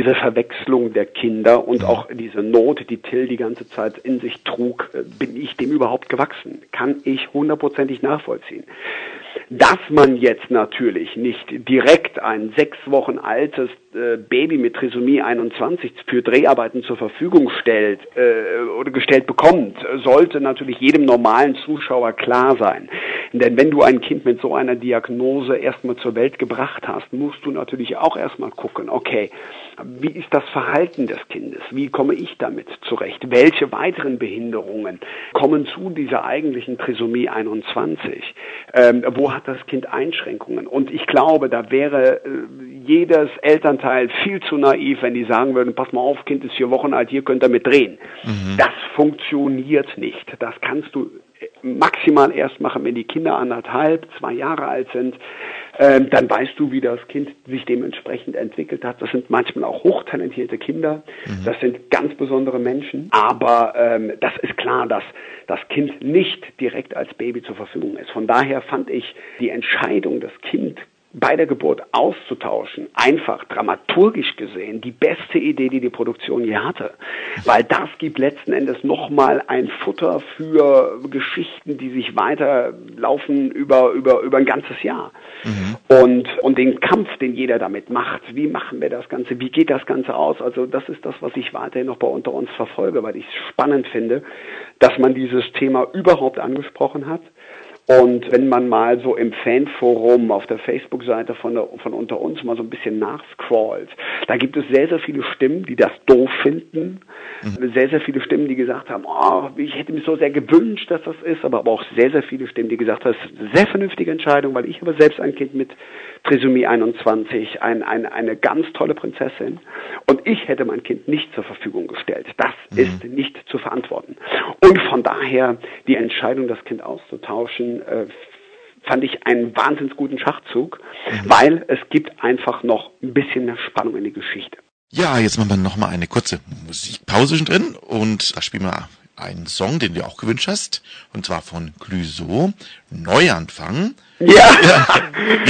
diese Verwechslung der Kinder und auch diese Not, die Till die ganze Zeit in sich trug, bin ich dem überhaupt gewachsen? Kann ich hundertprozentig nachvollziehen. Dass man jetzt natürlich nicht direkt ein sechs Wochen altes äh, Baby mit Trisomie 21 für Dreharbeiten zur Verfügung stellt äh, oder gestellt bekommt, sollte natürlich jedem normalen Zuschauer klar sein. Denn wenn du ein Kind mit so einer Diagnose erstmal zur Welt gebracht hast, musst du natürlich auch erstmal gucken, okay, wie ist das Verhalten des Kindes? Wie komme ich damit zurecht? Welche weiteren Behinderungen kommen zu dieser eigentlichen Trisomie 21? Ähm, wo hat das Kind Einschränkungen? Und ich glaube, da wäre äh, jedes Elternteil viel zu naiv, wenn die sagen würden, pass mal auf, Kind ist vier Wochen alt, hier könnt ihr mit drehen. Mhm. Das funktioniert nicht. Das kannst du maximal erst machen, wenn die Kinder anderthalb, zwei Jahre alt sind. Ähm, dann weißt du, wie das Kind sich dementsprechend entwickelt hat. Das sind manchmal auch hochtalentierte Kinder. Mhm. Das sind ganz besondere Menschen. Aber ähm, das ist klar, dass das Kind nicht direkt als Baby zur Verfügung ist. Von daher fand ich die Entscheidung, das Kind bei der Geburt auszutauschen, einfach dramaturgisch gesehen die beste Idee, die die Produktion je hatte. Weil das gibt letzten Endes nochmal ein Futter für Geschichten, die sich weiterlaufen über, über, über ein ganzes Jahr. Mhm. Und, und den Kampf, den jeder damit macht, wie machen wir das Ganze, wie geht das Ganze aus? Also das ist das, was ich weiterhin noch bei unter uns verfolge, weil ich es spannend finde, dass man dieses Thema überhaupt angesprochen hat und wenn man mal so im Fanforum auf der Facebook-Seite von, der, von unter uns mal so ein bisschen nachscrollt, da gibt es sehr, sehr viele Stimmen, die das doof finden. Mhm. Sehr, sehr viele Stimmen, die gesagt haben, oh, ich hätte mir so sehr gewünscht, dass das ist, aber, aber auch sehr, sehr viele Stimmen, die gesagt haben, das ist eine sehr vernünftige Entscheidung, weil ich habe selbst ein Kind mit Trisomie 21, ein, ein, eine ganz tolle Prinzessin. Und ich hätte mein Kind nicht zur Verfügung gestellt. Das mhm. ist nicht zu verantworten. Und von daher die Entscheidung, das Kind auszutauschen, äh, fand ich einen wahnsinnig guten Schachzug, mhm. weil es gibt einfach noch ein bisschen mehr Spannung in die Geschichte. Ja, jetzt machen wir noch mal eine kurze Musikpause drin und da spielen wir einen Song, den du auch gewünscht hast, und zwar von Clüso, Neuanfang. Ja,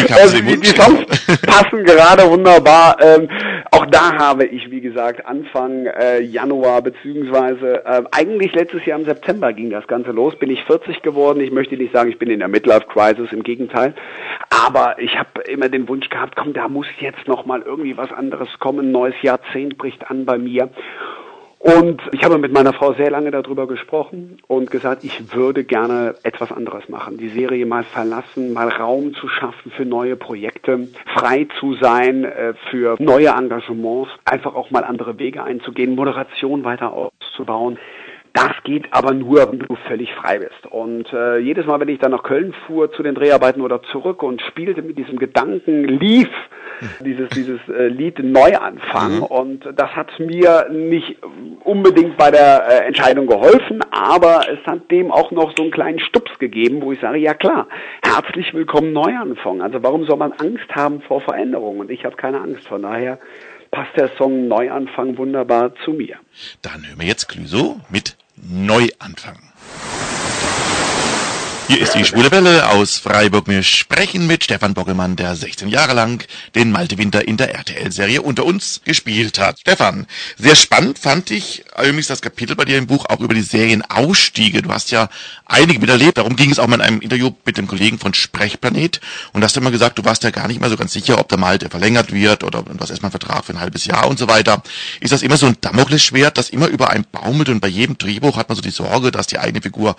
ja. also die, die Songs passen gerade wunderbar. Ähm, auch da habe ich, wie gesagt, Anfang äh, Januar beziehungsweise äh, eigentlich letztes Jahr im September ging das Ganze los. Bin ich 40 geworden. Ich möchte nicht sagen, ich bin in der Midlife Crisis, im Gegenteil. Aber ich habe immer den Wunsch gehabt, komm, da muss jetzt noch mal irgendwie was anderes kommen. Neues Jahrzehnt bricht an bei mir. Und ich habe mit meiner Frau sehr lange darüber gesprochen und gesagt, ich würde gerne etwas anderes machen. Die Serie mal verlassen, mal Raum zu schaffen für neue Projekte, frei zu sein äh, für neue Engagements, einfach auch mal andere Wege einzugehen, Moderation weiter auszubauen. Das geht aber nur, wenn du völlig frei bist. Und äh, jedes Mal, wenn ich dann nach Köln fuhr zu den Dreharbeiten oder zurück und spielte mit diesem Gedanken, lief dieses, dieses äh, Lied Neuanfang. Mhm. Und das hat mir nicht unbedingt bei der äh, Entscheidung geholfen, aber es hat dem auch noch so einen kleinen Stups gegeben, wo ich sage, ja klar, herzlich willkommen Neuanfang. Also warum soll man Angst haben vor Veränderungen? Und ich habe keine Angst. Von daher passt der Song Neuanfang wunderbar zu mir. Dann hören wir jetzt Clüso mit Neuanfang. Hier ist die Schwule Welle aus Freiburg. Wir sprechen mit Stefan Bockelmann, der 16 Jahre lang den Malte Winter in der RTL-Serie unter uns gespielt hat. Stefan, sehr spannend fand ich übrigens das Kapitel bei dir im Buch auch über die Serienausstiege. Du hast ja einige miterlebt. Darum ging es auch mal in einem Interview mit dem Kollegen von Sprechplanet. Und hast immer gesagt, du warst ja gar nicht mal so ganz sicher, ob der Malte verlängert wird oder du hast erstmal einen Vertrag für ein halbes Jahr und so weiter. Ist das immer so ein Damoklesschwert, das immer über einem baumelt und bei jedem Drehbuch hat man so die Sorge, dass die eigene Figur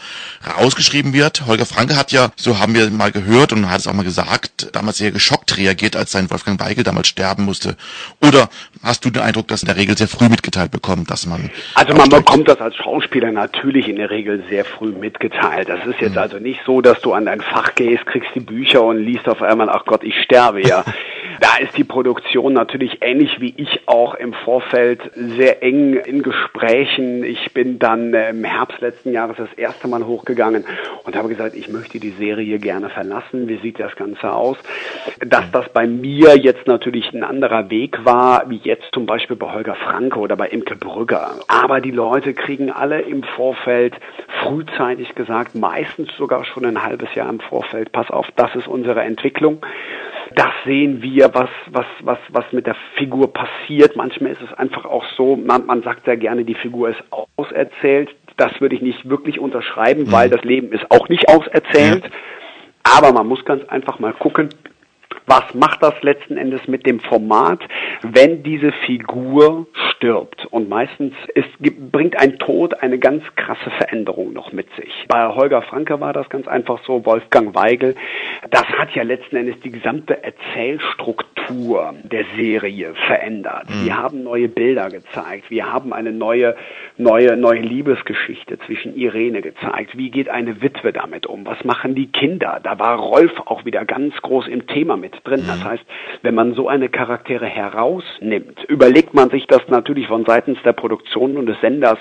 rausgeschrieben wird? Holger Franke hat ja, so haben wir mal gehört und hat es auch mal gesagt, damals sehr geschockt reagiert, als sein Wolfgang Weigel damals sterben musste. Oder hast du den Eindruck, dass in der Regel sehr früh mitgeteilt bekommt, dass man... Also man bekommt das als Schauspieler natürlich in der Regel sehr früh mitgeteilt. Das ist jetzt mhm. also nicht so, dass du an dein Fach gehst, kriegst die Bücher und liest auf einmal, ach Gott, ich sterbe ja. da ist die Produktion natürlich ähnlich wie ich auch im Vorfeld sehr eng in Gesprächen. Ich bin dann äh, im Herbst letzten Jahres das erste Mal hochgegangen und habe gesagt, ich möchte die Serie gerne verlassen. Wie sieht das Ganze aus? Dass das bei mir jetzt natürlich ein anderer Weg war, wie jetzt zum Beispiel bei Holger Franke oder bei Imke Brügger. Aber die Leute kriegen alle im Vorfeld frühzeitig gesagt, meistens sogar schon ein halbes Jahr im Vorfeld, pass auf, das ist unsere Entwicklung das sehen wir, was, was, was, was mit der Figur passiert. Manchmal ist es einfach auch so, man, man sagt sehr gerne, die Figur ist auserzählt. Das würde ich nicht wirklich unterschreiben, mhm. weil das Leben ist auch nicht auserzählt. Aber man muss ganz einfach mal gucken, was macht das letzten Endes mit dem Format, wenn diese Figur stirbt? Und meistens ist, bringt ein Tod eine ganz krasse Veränderung noch mit sich. Bei Holger Franke war das ganz einfach so, Wolfgang Weigel. Das hat ja letzten Endes die gesamte Erzählstruktur der Serie verändert. Mhm. Wir haben neue Bilder gezeigt. Wir haben eine neue, neue, neue Liebesgeschichte zwischen Irene gezeigt. Wie geht eine Witwe damit um? Was machen die Kinder? Da war Rolf auch wieder ganz groß im Thema mit drin. Das mhm. heißt, wenn man so eine Charaktere herausnimmt, überlegt man sich das natürlich von seitens der Produktion und des Senders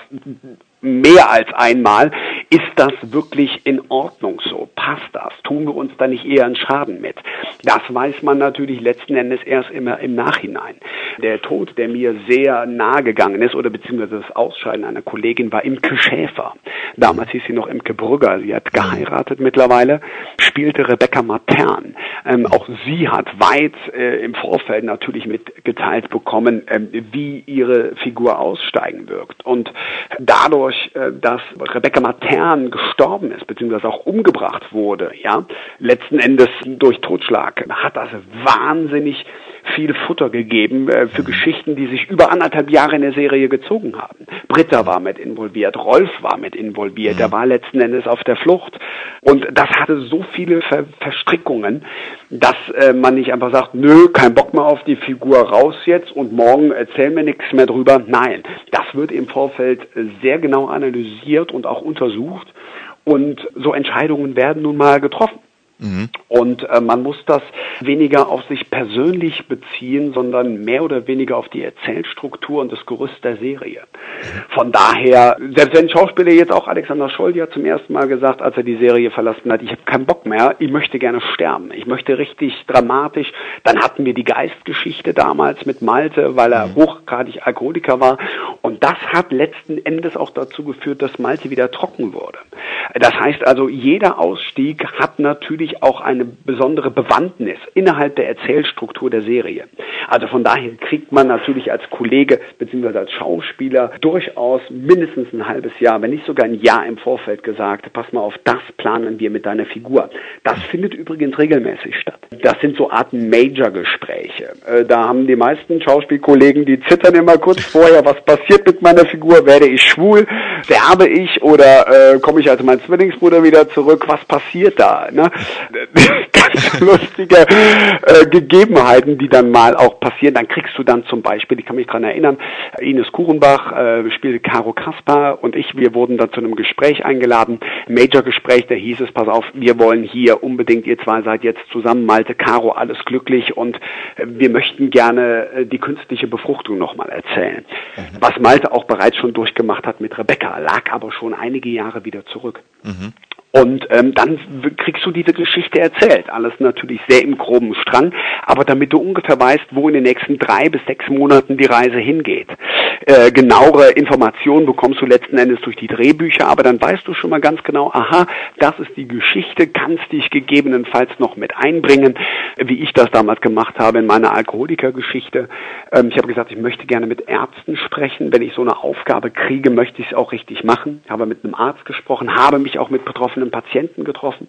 mehr als einmal, ist das wirklich in Ordnung so? Passt das? Tun wir uns da nicht eher einen Schaden mit? Das weiß man natürlich letzten Endes erst immer im Nachhinein. Der Tod, der mir sehr nahe gegangen ist, oder beziehungsweise das Ausscheiden einer Kollegin, war Imke Schäfer. Damals hieß sie noch Imke Brügger. Sie hat geheiratet mittlerweile, spielte Rebecca Matern. Ähm, auch sie hat weit äh, im Vorfeld natürlich mitgeteilt bekommen, ähm, wie ihre Figur aussteigen wirkt. Und dadurch dadurch, äh, dass Rebecca Matern gestorben ist, beziehungsweise auch umgebracht wurde, ja, letzten Endes durch Totschlag, hat das wahnsinnig viel Futter gegeben äh, für Geschichten, die sich über anderthalb Jahre in der Serie gezogen haben. Britta war mit involviert, Rolf war mit involviert, der war letzten Endes auf der Flucht. Und das hatte so viele Ver Verstrickungen, dass äh, man nicht einfach sagt, nö, kein Bock mehr auf die Figur raus jetzt und morgen erzählen wir nichts mehr drüber. Nein, das wird im Vorfeld sehr genau analysiert und auch untersucht. Und so Entscheidungen werden nun mal getroffen. Mhm. Und äh, man muss das weniger auf sich persönlich beziehen, sondern mehr oder weniger auf die Erzählstruktur und das Gerüst der Serie. Von daher, selbst wenn Schauspieler jetzt auch Alexander Scholl ja zum ersten Mal gesagt, als er die Serie verlassen hat, ich habe keinen Bock mehr, ich möchte gerne sterben. Ich möchte richtig dramatisch. Dann hatten wir die Geistgeschichte damals mit Malte, weil er mhm. hochgradig Alkoholiker war. Und das hat letzten Endes auch dazu geführt, dass Malte wieder trocken wurde. Das heißt also, jeder Ausstieg hat natürlich auch eine besondere Bewandtnis innerhalb der Erzählstruktur der Serie. Also von daher kriegt man natürlich als Kollege bzw. als Schauspieler durchaus mindestens ein halbes Jahr, wenn nicht sogar ein Jahr im Vorfeld gesagt, pass mal auf, das planen wir mit deiner Figur. Das findet übrigens regelmäßig statt. Das sind so Arten Major-Gespräche. Äh, da haben die meisten Schauspielkollegen, die zittern immer kurz vorher, was passiert mit meiner Figur, werde ich schwul, sterbe ich oder äh, komme ich als mein Zwillingsbruder wieder zurück, was passiert da? Ne? Ganz lustige äh, Gegebenheiten, die dann mal auch passieren. Dann kriegst du dann zum Beispiel, ich kann mich dran erinnern, Ines Kuchenbach äh, spielte Caro Kaspar und ich, wir wurden da zu einem Gespräch eingeladen, Major-Gespräch, da hieß es, pass auf, wir wollen hier unbedingt, ihr zwei seid jetzt zusammen, Malte, Caro, alles glücklich und äh, wir möchten gerne äh, die künstliche Befruchtung nochmal erzählen. Mhm. Was Malte auch bereits schon durchgemacht hat mit Rebecca, lag aber schon einige Jahre wieder zurück. Mhm. Und ähm, dann kriegst du diese Geschichte erzählt. Alles natürlich sehr im groben Strang, aber damit du ungefähr weißt, wo in den nächsten drei bis sechs Monaten die Reise hingeht. Äh, genauere Informationen bekommst du letzten Endes durch die Drehbücher, aber dann weißt du schon mal ganz genau, aha, das ist die Geschichte, kannst dich gegebenenfalls noch mit einbringen, wie ich das damals gemacht habe in meiner Alkoholikergeschichte. Ähm, ich habe gesagt, ich möchte gerne mit Ärzten sprechen. Wenn ich so eine Aufgabe kriege, möchte ich es auch richtig machen. Ich habe mit einem Arzt gesprochen, habe mich auch mit betroffenen Patienten getroffen,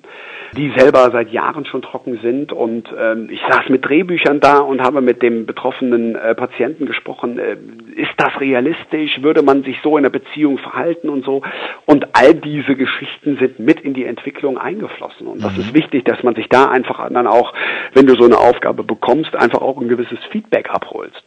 die selber seit Jahren schon trocken sind und ähm, ich saß mit Drehbüchern da und habe mit dem betroffenen äh, Patienten gesprochen. Äh, ist das realistisch? Würde man sich so in einer Beziehung verhalten und so? Und all diese Geschichten sind mit in die Entwicklung eingeflossen. Und das mhm. ist wichtig, dass man sich da einfach dann auch, wenn du so eine Aufgabe bekommst, einfach auch ein gewisses Feedback abholst,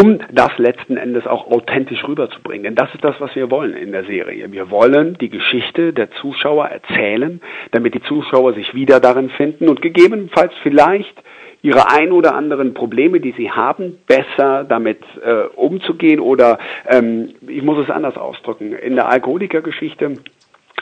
um das letzten Endes auch authentisch rüberzubringen. Denn das ist das, was wir wollen in der Serie. Wir wollen die Geschichte der Zuschauer erzählen, damit die Zuschauer sich wieder darin finden und gegebenenfalls vielleicht ihre ein oder anderen Probleme, die sie haben, besser damit äh, umzugehen oder ähm, ich muss es anders ausdrücken. In der Alkoholikergeschichte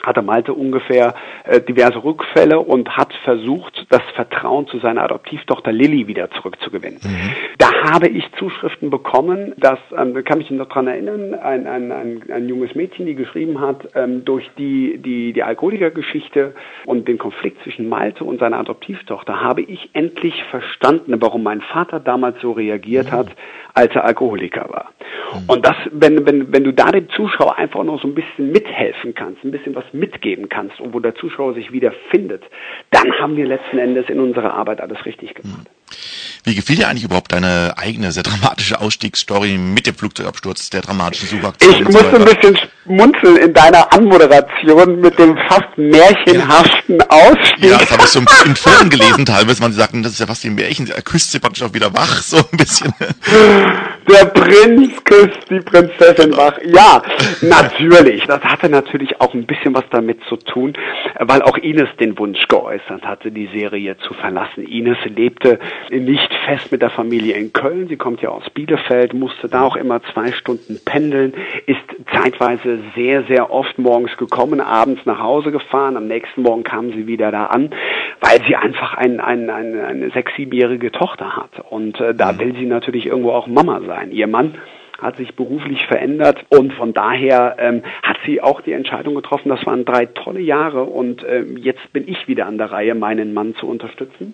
hatte Malte ungefähr äh, diverse Rückfälle und hat versucht, das Vertrauen zu seiner Adoptivtochter Lilly wieder zurückzugewinnen. Mhm. Da habe ich Zuschriften bekommen, dass, ähm, kann mich noch daran erinnern, ein, ein, ein, ein junges Mädchen, die geschrieben hat, ähm, durch die, die, die Alkoholikergeschichte und den Konflikt zwischen Malte und seiner Adoptivtochter habe ich endlich verstanden, warum mein Vater damals so reagiert mhm. hat, als er Alkoholiker war. Mhm. Und das, wenn, wenn, wenn du da dem Zuschauer einfach noch so ein bisschen mithelfen kannst, ein bisschen was mitgeben kannst und wo der Zuschauer sich wieder findet, dann haben wir letzten Endes in unserer Arbeit alles richtig gemacht. Wie gefiel dir eigentlich überhaupt deine eigene, sehr dramatische Ausstiegsstory mit dem Flugzeugabsturz, der dramatischen Suchaktion? Ich musste ein bisschen schmunzeln in deiner Anmoderation mit dem fast märchenhaften ja. Ausstieg. Ja, das habe ich so in Foren gelesen teilweise, man sagten, das ist ja fast wie ein Märchen, er küsst sie praktisch auch wieder wach, so ein bisschen. Der Prinz küsst die Prinzessin wach. Ja, natürlich. Das hatte natürlich auch ein bisschen was damit zu tun, weil auch Ines den Wunsch geäußert hatte, die Serie zu verlassen. Ines lebte nicht fest mit der Familie in Köln. Sie kommt ja aus Bielefeld, musste da auch immer zwei Stunden pendeln, ist zeitweise sehr, sehr oft morgens gekommen, abends nach Hause gefahren. Am nächsten Morgen kam sie wieder da an, weil sie einfach ein, ein, ein, eine sechs-, siebenjährige Tochter hat. Und äh, da will sie natürlich irgendwo auch Mama sein. Ihr Mann hat sich beruflich verändert und von daher ähm, hat sie auch die Entscheidung getroffen, das waren drei tolle Jahre und ähm, jetzt bin ich wieder an der Reihe, meinen Mann zu unterstützen.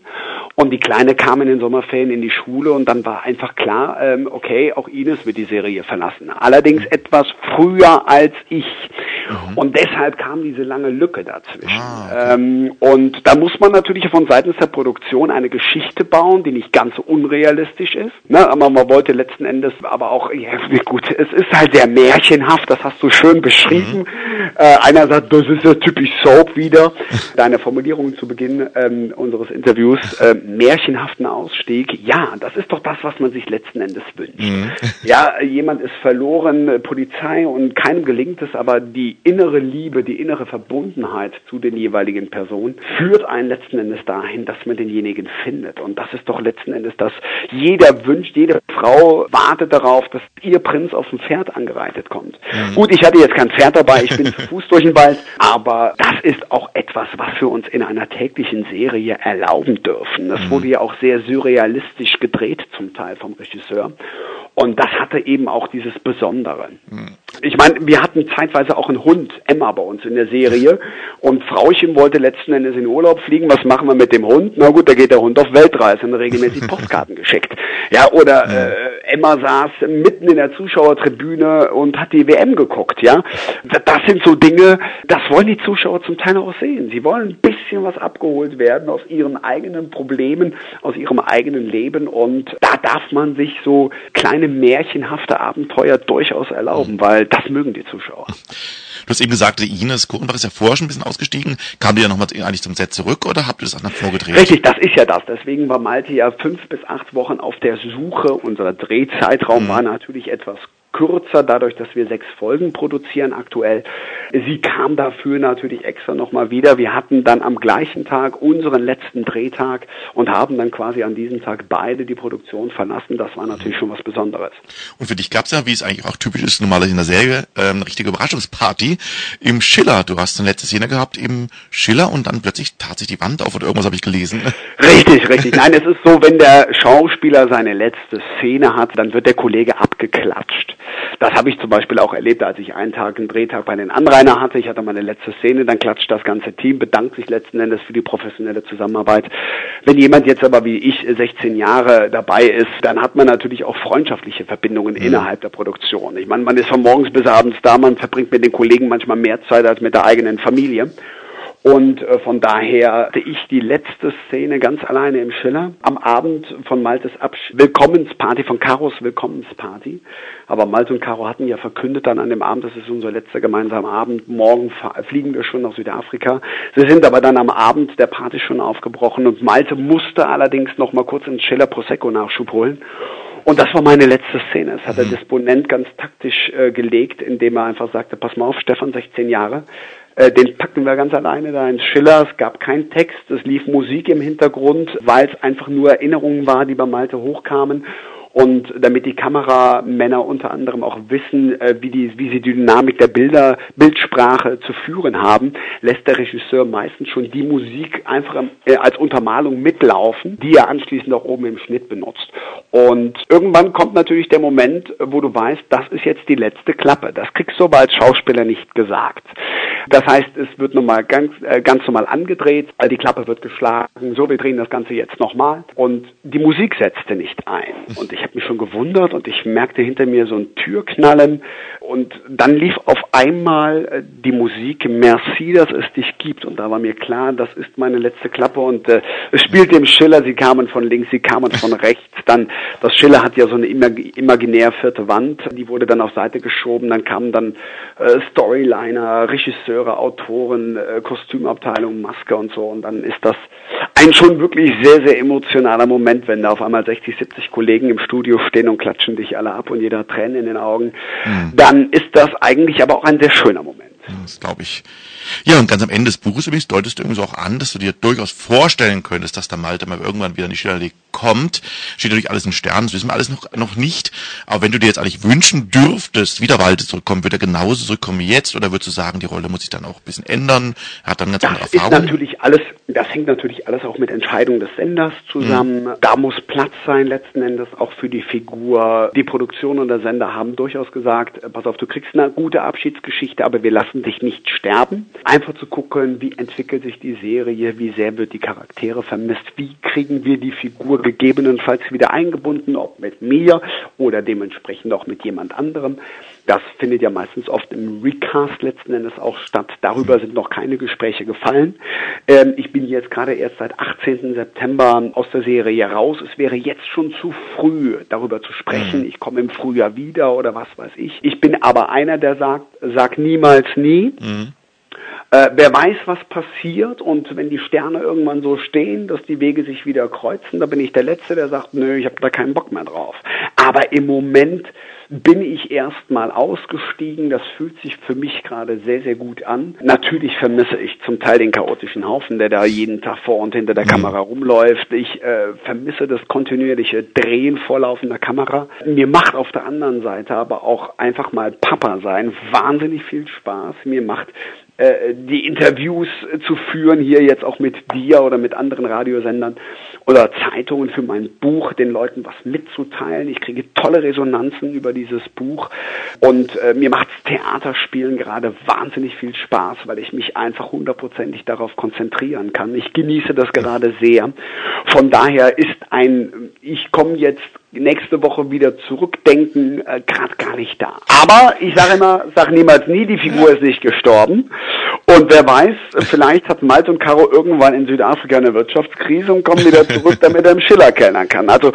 Und die Kleine kam in den Sommerferien in die Schule und dann war einfach klar, ähm, okay, auch Ines wird die Serie verlassen. Allerdings etwas früher als ich. Mhm. Und deshalb kam diese lange Lücke dazwischen. Ah, okay. ähm, und da muss man natürlich von seitens der Produktion eine Geschichte bauen, die nicht ganz so unrealistisch ist. Ne? Aber man wollte letzten Endes aber auch, ja, gut, es ist halt sehr märchenhaft, das hast du schön beschrieben. Mhm. Äh, einer sagt, das ist ja typisch Soap wieder. Deine Formulierung zu Beginn ähm, unseres Interviews, äh, märchenhaften Ausstieg. Ja, das ist doch das, was man sich letzten Endes wünscht. Mhm. Ja, jemand ist verloren, Polizei und keinem gelingt es, aber die innere Liebe, die innere Verbundenheit zu den jeweiligen Personen führt einen letzten Endes dahin, dass man denjenigen findet. Und das ist doch letzten Endes das, jeder wünscht, jede Frau wartet darauf, dass ihr Prinz auf dem Pferd angereitet kommt. Mhm. Gut, ich hatte jetzt kein Pferd dabei, ich bin zu Fuß durch den Wald, aber das ist auch etwas, was wir uns in einer täglichen Serie erlauben dürfen. Das mhm. wurde ja auch sehr surrealistisch gedreht zum Teil vom Regisseur. Und das hatte eben auch dieses Besondere. Mhm. Ich meine, wir hatten zeitweise auch einen Hund, Emma, bei uns in der Serie. Und Frauchen wollte letzten Endes in Urlaub fliegen. Was machen wir mit dem Hund? Na gut, da geht der Hund auf Weltreise und regelmäßig Postkarten geschickt. Ja, oder äh, Emma saß mitten in der Zuschauertribüne und hat die WM geguckt. Ja, das sind so Dinge, das wollen die Zuschauer zum Teil auch sehen. Sie wollen ein bisschen was abgeholt werden aus ihren eigenen Problemen, aus ihrem eigenen Leben. Und da darf man sich so kleine märchenhafte Abenteuer durchaus erlauben, weil weil das mögen die Zuschauer. Du hast eben gesagt, Ines Kuchenbach ist ja vorher schon ein bisschen ausgestiegen. Kam die ja nochmal eigentlich zum Set zurück oder habt ihr das auch noch vorgedreht? Richtig, das ist ja das. Deswegen war Malte ja fünf bis acht Wochen auf der Suche. Unser Drehzeitraum mhm. war natürlich etwas kürzer, dadurch, dass wir sechs Folgen produzieren aktuell. Sie kam dafür natürlich extra nochmal wieder. Wir hatten dann am gleichen Tag unseren letzten Drehtag und haben dann quasi an diesem Tag beide die Produktion verlassen. Das war natürlich schon was Besonderes. Und für dich gab es ja, wie es eigentlich auch typisch ist, normalerweise in der Serie, ähm, eine richtige Überraschungsparty im Schiller. Du hast eine letzte Szene gehabt im Schiller und dann plötzlich tat sich die Wand auf oder irgendwas habe ich gelesen. Richtig, richtig. Nein, es ist so, wenn der Schauspieler seine letzte Szene hat, dann wird der Kollege abgeklatscht. Das habe ich zum Beispiel auch erlebt, als ich einen Tag einen Drehtag bei den Anrainer hatte. Ich hatte meine letzte Szene, dann klatscht das ganze Team, bedankt sich letzten Endes für die professionelle Zusammenarbeit. Wenn jemand jetzt aber wie ich 16 Jahre dabei ist, dann hat man natürlich auch freundschaftliche Verbindungen mhm. innerhalb der Produktion. Ich meine, man ist von morgens bis abends da, man verbringt mit den Kollegen manchmal mehr Zeit als mit der eigenen Familie. Und äh, von daher hatte ich die letzte Szene ganz alleine im Schiller am Abend von Maltes Absch Willkommensparty, von Karos Willkommensparty. Aber Malte und Caro hatten ja verkündet dann an dem Abend, das ist unser letzter gemeinsamer Abend, morgen fliegen wir schon nach Südafrika. Sie sind aber dann am Abend der Party schon aufgebrochen und Malte musste allerdings noch mal kurz ins Schiller Prosecco Nachschub holen. Und das war meine letzte Szene. Das hat der mhm. Disponent ganz taktisch äh, gelegt, indem er einfach sagte, pass mal auf, Stefan, 16 Jahre, den packten wir ganz alleine da ins Schiller. Es gab keinen Text, es lief Musik im Hintergrund, weil es einfach nur Erinnerungen war, die bei Malte hochkamen und damit die Kameramänner unter anderem auch wissen, äh, wie, die, wie sie die Dynamik der Bilder, Bildsprache zu führen haben, lässt der Regisseur meistens schon die Musik einfach äh, als Untermalung mitlaufen, die er anschließend auch oben im Schnitt benutzt. Und irgendwann kommt natürlich der Moment, wo du weißt, das ist jetzt die letzte Klappe. Das kriegst du aber als Schauspieler nicht gesagt. Das heißt, es wird nochmal ganz, äh, ganz normal angedreht, die Klappe wird geschlagen, so, wir drehen das Ganze jetzt nochmal. Und die Musik setzte nicht ein. Und ich habe mich schon gewundert und ich merkte hinter mir so ein Türknallen. Und dann lief auf einmal äh, die Musik Merci, dass es dich gibt. Und da war mir klar, das ist meine letzte Klappe. Und äh, es spielte im Schiller, sie kamen von links, sie kamen von rechts, dann das Schiller hat ja so eine imaginär vierte Wand, die wurde dann auf Seite geschoben, dann kamen dann äh, Storyliner, Regisseure, Autoren, äh, Kostümabteilung, Maske und so und dann ist das ein schon wirklich sehr, sehr emotionaler Moment, wenn da auf einmal 60, 70 Kollegen im Studio stehen und klatschen dich alle ab und jeder hat Tränen in den Augen, mhm. dann ist das eigentlich aber auch ein sehr schöner Moment. Das glaube ich. Ja, und ganz am Ende des Buches übrigens deutest du irgendwie so auch an, dass du dir durchaus vorstellen könntest, dass der Malte mal irgendwann wieder in die Schillerlee kommt. Steht natürlich alles in Sternen, das wissen wir alles noch, noch nicht. Aber wenn du dir jetzt eigentlich wünschen dürftest, wie der Malte zurückkommt, wird er genauso zurückkommen wie jetzt? Oder würdest du sagen, die Rolle muss sich dann auch ein bisschen ändern? Er hat dann ganz das andere Erfahrungen? Ist natürlich alles, das hängt natürlich alles auch mit Entscheidungen des Senders zusammen. Mhm. Da muss Platz sein letzten Endes auch für die Figur. Die Produktion und der Sender haben durchaus gesagt, pass auf, du kriegst eine gute Abschiedsgeschichte, aber wir lassen dich nicht sterben. Einfach zu gucken, wie entwickelt sich die Serie, wie sehr wird die Charaktere vermisst, wie kriegen wir die Figur gegebenenfalls wieder eingebunden, ob mit mir oder dementsprechend auch mit jemand anderem. Das findet ja meistens oft im Recast letzten Endes auch statt. Darüber sind noch keine Gespräche gefallen. Ähm, ich bin jetzt gerade erst seit 18. September aus der Serie raus. Es wäre jetzt schon zu früh, darüber zu sprechen. Mhm. Ich komme im Frühjahr wieder oder was weiß ich. Ich bin aber einer, der sagt, sag niemals nie. Mhm. Äh, wer weiß, was passiert und wenn die Sterne irgendwann so stehen, dass die Wege sich wieder kreuzen, da bin ich der Letzte, der sagt, nö, ich habe da keinen Bock mehr drauf. Aber im Moment bin ich erstmal ausgestiegen. Das fühlt sich für mich gerade sehr, sehr gut an. Natürlich vermisse ich zum Teil den chaotischen Haufen, der da jeden Tag vor und hinter der mhm. Kamera rumläuft. Ich äh, vermisse das kontinuierliche Drehen vor laufender Kamera. Mir macht auf der anderen Seite aber auch einfach mal Papa sein wahnsinnig viel Spaß. Mir macht die Interviews zu führen, hier jetzt auch mit dir oder mit anderen Radiosendern oder Zeitungen für mein Buch, den Leuten was mitzuteilen. Ich kriege tolle Resonanzen über dieses Buch und äh, mir macht Theaterspielen gerade wahnsinnig viel Spaß, weil ich mich einfach hundertprozentig darauf konzentrieren kann. Ich genieße das gerade sehr. Von daher ist ein, ich komme jetzt nächste Woche wieder zurückdenken, äh, gerade gar nicht da. Aber ich sage immer, sag niemals nie, die Figur ist nicht gestorben. Und wer weiß, vielleicht hat Malte und Caro irgendwann in Südafrika eine Wirtschaftskrise und kommen wieder zurück, damit er im Schiller kellnern kann. Also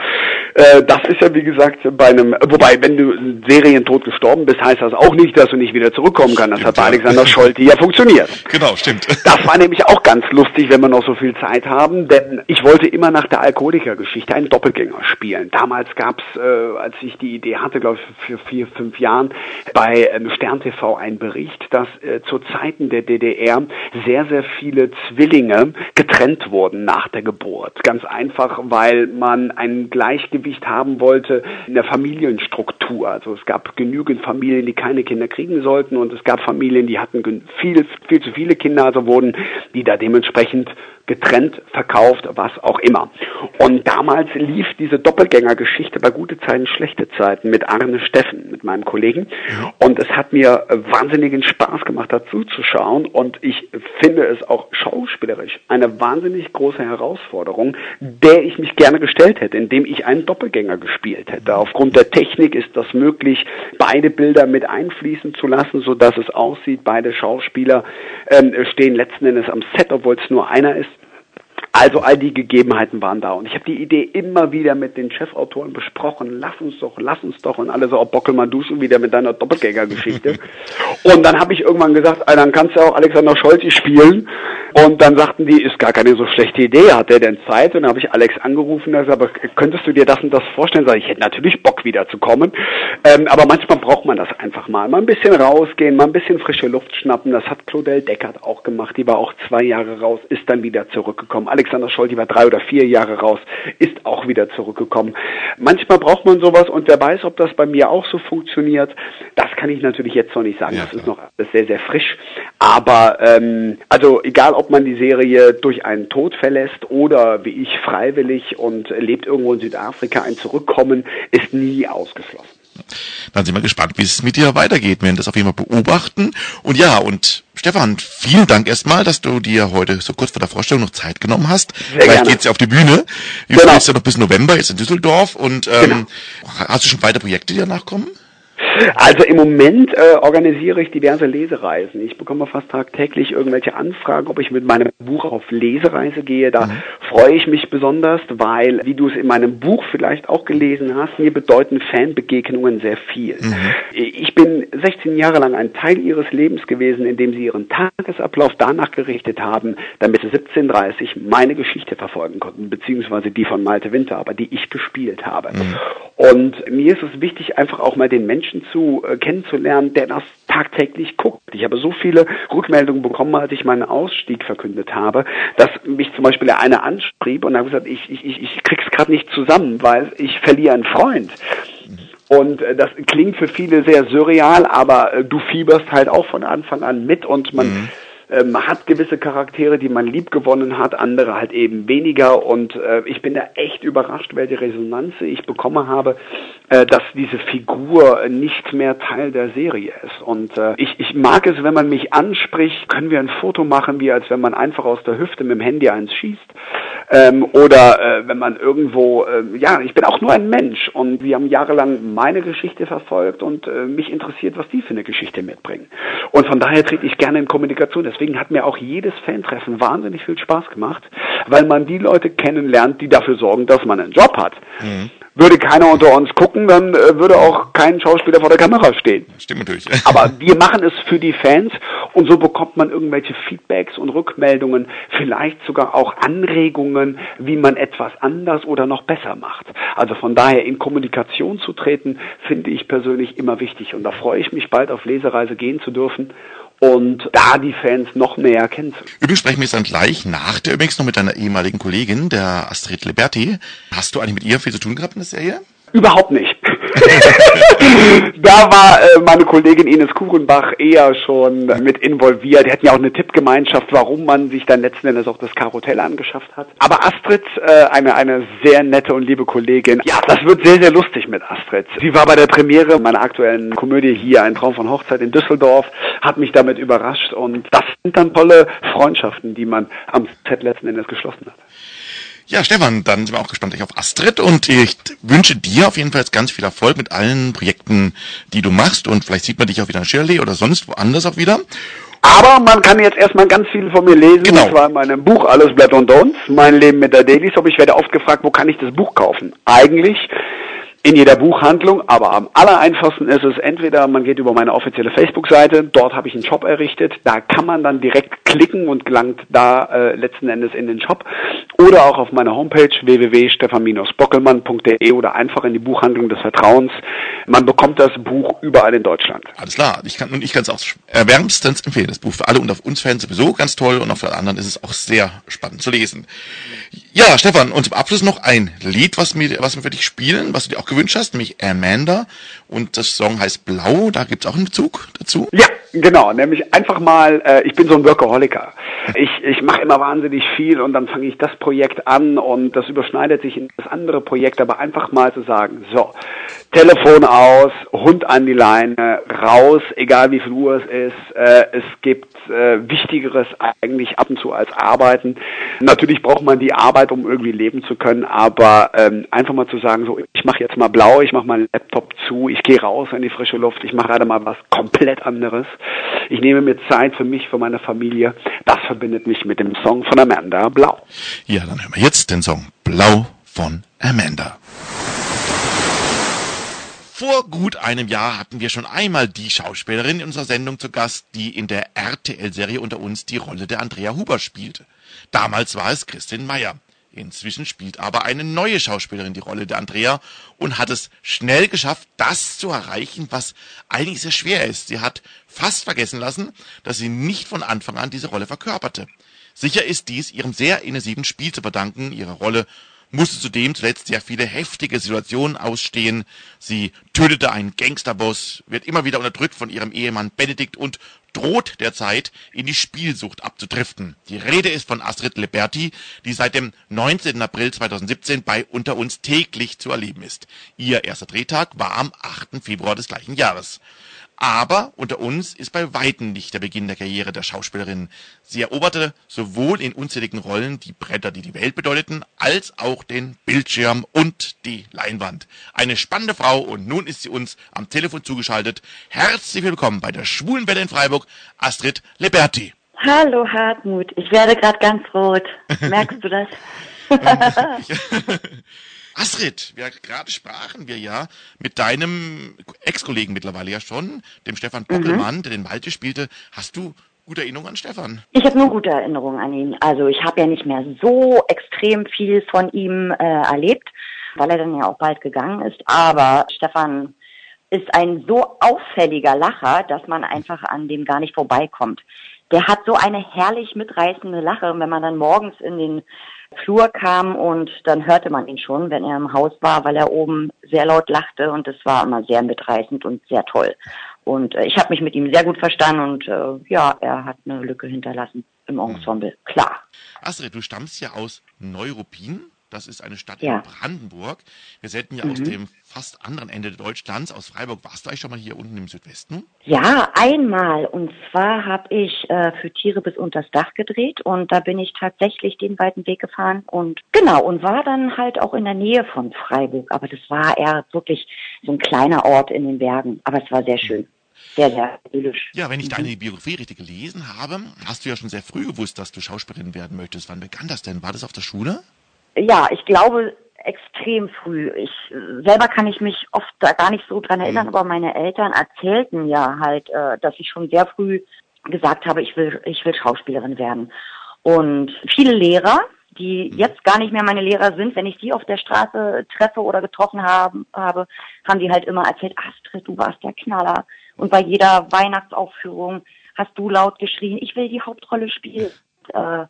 äh, das ist ja wie gesagt bei einem, wobei wenn du serientod gestorben bist, heißt das auch nicht, dass du nicht wieder zurückkommen kannst. Das stimmt, hat bei Alexander Scholte ja funktioniert. Genau, stimmt. Das war nämlich auch ganz lustig, wenn wir noch so viel Zeit haben, denn ich wollte immer nach der Alkoholikergeschichte einen Doppelgänger spielen. Damals gab's, äh, als ich die Idee hatte, glaube ich für vier, fünf Jahren, bei ähm, Stern TV einen Bericht, dass äh, zu Zeiten der DDR sehr, sehr viele Zwillinge getrennt wurden nach der Geburt. Ganz einfach, weil man ein Gleichgewicht haben wollte in der Familienstruktur. Also es gab genügend Familien, die keine Kinder kriegen sollten und es gab Familien, die hatten viel, viel zu viele Kinder, also wurden die da dementsprechend getrennt, verkauft, was auch immer. Und damals lief diese Doppelgängergeschichte bei gute Zeiten, schlechte Zeiten mit Arne Steffen, mit meinem Kollegen. Und es hat mir wahnsinnigen Spaß gemacht, dazu zu schauen. Und ich finde es auch schauspielerisch eine wahnsinnig große Herausforderung, der ich mich gerne gestellt hätte, indem ich einen Doppelgänger gespielt hätte. Aufgrund der Technik ist das möglich, beide Bilder mit einfließen zu lassen, so dass es aussieht, beide Schauspieler ähm, stehen letzten Endes am Set, obwohl es nur einer ist. Also all die Gegebenheiten waren da und ich habe die Idee immer wieder mit den Chefautoren besprochen. Lass uns doch, lass uns doch und alle so, oh Bockelmann, du schon wieder mit deiner Doppelgänger-Geschichte. und dann habe ich irgendwann gesagt, ah, dann kannst du auch Alexander Scholzi spielen. Und dann sagten die, ist gar keine so schlechte Idee, hat der denn Zeit? Und dann habe ich Alex angerufen, und gesagt, aber könntest du dir das und das vorstellen? Sag ich, ich hätte natürlich Bock wieder zu kommen. Ähm, aber manchmal braucht man das einfach mal. Mal ein bisschen rausgehen, mal ein bisschen frische Luft schnappen. Das hat Claudel Deckert auch gemacht. Die war auch zwei Jahre raus, ist dann wieder zurückgekommen. Alexander Scholti war drei oder vier Jahre raus, ist auch wieder zurückgekommen. Manchmal braucht man sowas und wer weiß, ob das bei mir auch so funktioniert. Das kann ich natürlich jetzt noch nicht sagen. Ja, das ist noch sehr, sehr frisch. Aber ähm, also egal, ob man die Serie durch einen Tod verlässt oder wie ich freiwillig und lebt irgendwo in Südafrika, ein Zurückkommen ist nie ausgeschlossen. Dann sind wir gespannt, wie es mit dir weitergeht. Wir werden das auf jeden Fall beobachten. Und ja, und Stefan, vielen Dank erstmal, dass du dir heute so kurz vor der Vorstellung noch Zeit genommen hast. Sehr Gleich gerne. geht's ja auf die Bühne. Du genau. ja noch bis November jetzt in Düsseldorf. Und ähm, genau. hast du schon weitere Projekte, die danach kommen? Also im Moment äh, organisiere ich diverse Lesereisen. Ich bekomme fast tagtäglich irgendwelche Anfragen, ob ich mit meinem Buch auf Lesereise gehe. Da mhm. freue ich mich besonders, weil, wie du es in meinem Buch vielleicht auch gelesen hast, mir bedeuten Fanbegegnungen sehr viel. Mhm. Ich bin 16 Jahre lang ein Teil ihres Lebens gewesen, in dem sie ihren Tagesablauf danach gerichtet haben, damit sie 1730 meine Geschichte verfolgen konnten, beziehungsweise die von Malte Winter, aber die ich gespielt habe. Mhm. Und mir ist es wichtig, einfach auch mal den Menschen zu äh, kennenzulernen, der das tagtäglich guckt. Ich habe so viele Rückmeldungen bekommen, als ich meinen Ausstieg verkündet habe, dass mich zum Beispiel der eine anschrieb und hat gesagt, ich, ich, ich, krieg's gerade nicht zusammen, weil ich verliere einen Freund. Und äh, das klingt für viele sehr surreal, aber äh, du fieberst halt auch von Anfang an mit und man mhm ähm, hat gewisse Charaktere, die man lieb gewonnen hat, andere halt eben weniger. Und äh, ich bin da echt überrascht, welche Resonanz ich bekommen habe, äh, dass diese Figur nicht mehr Teil der Serie ist. Und äh, ich, ich mag es, wenn man mich anspricht, können wir ein Foto machen, wie als wenn man einfach aus der Hüfte mit dem Handy eins schießt. Ähm, oder äh, wenn man irgendwo, äh, ja, ich bin auch nur ein Mensch und wir haben jahrelang meine Geschichte verfolgt und äh, mich interessiert, was die für eine Geschichte mitbringen. Und von daher trete ich gerne in Kommunikation. Deswegen hat mir auch jedes Fan-Treffen wahnsinnig viel Spaß gemacht, weil man die Leute kennenlernt, die dafür sorgen, dass man einen Job hat. Mhm würde keiner unter uns gucken, dann äh, würde auch kein Schauspieler vor der Kamera stehen. Stimmt natürlich. Aber wir machen es für die Fans und so bekommt man irgendwelche Feedbacks und Rückmeldungen, vielleicht sogar auch Anregungen, wie man etwas anders oder noch besser macht. Also von daher in Kommunikation zu treten, finde ich persönlich immer wichtig und da freue ich mich bald auf Lesereise gehen zu dürfen und da die Fans noch näher kennenzulernen. Übrigens sprechen wir jetzt dann gleich nach der übrigens noch mit deiner ehemaligen Kollegin, der Astrid Liberti. Hast du eigentlich mit ihr viel zu tun gehabt in der Serie? Überhaupt nicht. da war äh, meine Kollegin Ines Kuchenbach eher schon mit involviert. Die hatten ja auch eine Tippgemeinschaft, warum man sich dann letzten Endes auch das Karuttell angeschafft hat. Aber Astrid, äh, eine, eine sehr nette und liebe Kollegin, ja, das wird sehr, sehr lustig mit Astrid. Sie war bei der Premiere meiner aktuellen Komödie hier, Ein Traum von Hochzeit in Düsseldorf, hat mich damit überrascht und das sind dann tolle Freundschaften, die man am Set letzten Endes geschlossen hat. Ja, Stefan, dann sind wir auch gespannt auf Astrid und ich wünsche dir auf jeden Fall ganz viel Erfolg mit allen Projekten, die du machst und vielleicht sieht man dich auch wieder in Shirley oder sonst woanders auch wieder. Aber man kann jetzt erstmal ganz viel von mir lesen, genau. und zwar in meinem Buch Alles Blatt und Don'ts, mein Leben mit der Daily Soap. Ich werde oft gefragt, wo kann ich das Buch kaufen? Eigentlich in jeder Buchhandlung, aber am allereinfachsten ist es entweder, man geht über meine offizielle Facebook-Seite, dort habe ich einen Shop errichtet, da kann man dann direkt klicken und gelangt da äh, letzten Endes in den Shop oder auch auf meiner Homepage www.stefan-bockelmann.de oder einfach in die Buchhandlung des Vertrauens. Man bekommt das Buch überall in Deutschland. Alles klar, ich kann und ich kann es auch erwärmstens empfehlen. Das Buch für alle und auf uns Fans sowieso ganz toll und auch für alle anderen ist es auch sehr spannend zu lesen. Ja, Stefan, und zum Abschluss noch ein Lied, was wir, was wir für dich spielen, was du dir auch gewünscht hast, nämlich Amanda. Und das Song heißt Blau, da gibt's auch einen Bezug dazu. Ja, genau, nämlich einfach mal, äh, ich bin so ein Workaholiker. Ich, ich mache immer wahnsinnig viel und dann fange ich das Projekt an und das überschneidet sich in das andere Projekt, aber einfach mal zu sagen, so, Telefon aus, Hund an die Leine, raus, egal wie viel Uhr es ist. Äh, es gibt äh, Wichtigeres eigentlich ab und zu als Arbeiten. Natürlich braucht man die Arbeit, um irgendwie leben zu können, aber ähm, einfach mal zu sagen, so ich mache jetzt mal blau, ich mache meinen Laptop zu, ich gehe raus in die frische Luft, ich mache gerade mal was komplett anderes. Ich nehme mir Zeit für mich, für meine Familie. Das verbindet mich mit dem Song von Amanda Blau. Ja, dann hören wir jetzt den Song Blau von Amanda. Vor gut einem Jahr hatten wir schon einmal die Schauspielerin in unserer Sendung zu Gast, die in der RTL-Serie unter uns die Rolle der Andrea Huber spielte. Damals war es Christin Meyer. Inzwischen spielt aber eine neue Schauspielerin die Rolle der Andrea und hat es schnell geschafft, das zu erreichen, was eigentlich sehr schwer ist. Sie hat fast vergessen lassen, dass sie nicht von Anfang an diese Rolle verkörperte. Sicher ist dies ihrem sehr intensiven Spiel zu verdanken. Ihre Rolle musste zudem zuletzt sehr viele heftige Situationen ausstehen. Sie tötete einen Gangsterboss, wird immer wieder unterdrückt von ihrem Ehemann Benedikt und droht derzeit in die Spielsucht abzudriften. Die Rede ist von Astrid Liberti, die seit dem 19. April 2017 bei Unter uns täglich zu erleben ist. Ihr erster Drehtag war am 8. Februar des gleichen Jahres. Aber unter uns ist bei weitem nicht der Beginn der Karriere der Schauspielerin. Sie eroberte sowohl in unzähligen Rollen die Bretter, die die Welt bedeuteten, als auch den Bildschirm und die Leinwand. Eine spannende Frau und nun ist sie uns am Telefon zugeschaltet. Herzlich willkommen bei der Schwulenwelle in Freiburg, Astrid Liberti. Hallo Hartmut, ich werde gerade ganz rot. Merkst du das? Astrid, wir gerade sprachen wir ja mit deinem Ex-Kollegen mittlerweile ja schon, dem Stefan Bockelmann, mhm. der den Malte spielte. Hast du gute Erinnerungen an Stefan? Ich habe nur gute Erinnerungen an ihn. Also ich habe ja nicht mehr so extrem viel von ihm äh, erlebt, weil er dann ja auch bald gegangen ist. Aber Stefan ist ein so auffälliger Lacher, dass man einfach an dem gar nicht vorbeikommt. Der hat so eine herrlich mitreißende Lache, wenn man dann morgens in den Flur kam und dann hörte man ihn schon, wenn er im Haus war, weil er oben sehr laut lachte und es war immer sehr mitreißend und sehr toll. Und äh, ich habe mich mit ihm sehr gut verstanden und äh, ja, er hat eine Lücke hinterlassen im Ensemble, klar. Astrid, du stammst ja aus Neuruppin. Das ist eine Stadt ja. in Brandenburg. Wir senden ja mhm. aus dem fast anderen Ende Deutschlands, aus Freiburg. Warst du eigentlich schon mal hier unten im Südwesten? Ja, einmal. Und zwar habe ich äh, für Tiere bis unters Dach gedreht und da bin ich tatsächlich den weiten Weg gefahren und genau und war dann halt auch in der Nähe von Freiburg. Aber das war eher wirklich so ein kleiner Ort in den Bergen. Aber es war sehr schön. Sehr, sehr idyllisch. Ja, wenn ich deine Biografie richtig gelesen habe, hast du ja schon sehr früh gewusst, dass du Schauspielerin werden möchtest. Wann begann das denn? War das auf der Schule? Ja, ich glaube extrem früh. Ich selber kann ich mich oft da gar nicht so dran erinnern, mhm. aber meine Eltern erzählten ja halt, äh, dass ich schon sehr früh gesagt habe, ich will, ich will Schauspielerin werden. Und viele Lehrer, die mhm. jetzt gar nicht mehr meine Lehrer sind, wenn ich die auf der Straße treffe oder getroffen haben, habe, haben die halt immer erzählt, Astrid, du warst der Knaller. Und bei jeder Weihnachtsaufführung hast du laut geschrien, ich will die Hauptrolle spielen. Äh,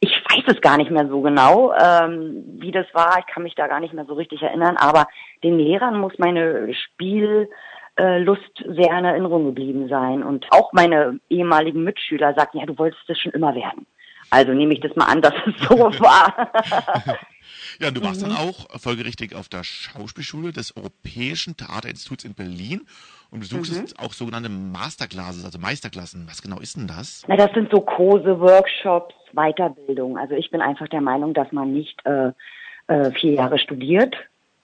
ich weiß es gar nicht mehr so genau, ähm, wie das war. Ich kann mich da gar nicht mehr so richtig erinnern. Aber den Lehrern muss meine Spiellust sehr in Erinnerung geblieben sein. Und auch meine ehemaligen Mitschüler sagten, ja, du wolltest das schon immer werden. Also nehme ich das mal an, dass es so war. ja, du warst mhm. dann auch folgerichtig auf der Schauspielschule des Europäischen Theaterinstituts in Berlin und besuchst mhm. auch sogenannte Masterclasses, also Meisterklassen. Was genau ist denn das? Na, das sind so Kurse, Workshops, Weiterbildung. Also ich bin einfach der Meinung, dass man nicht äh, äh, vier Jahre studiert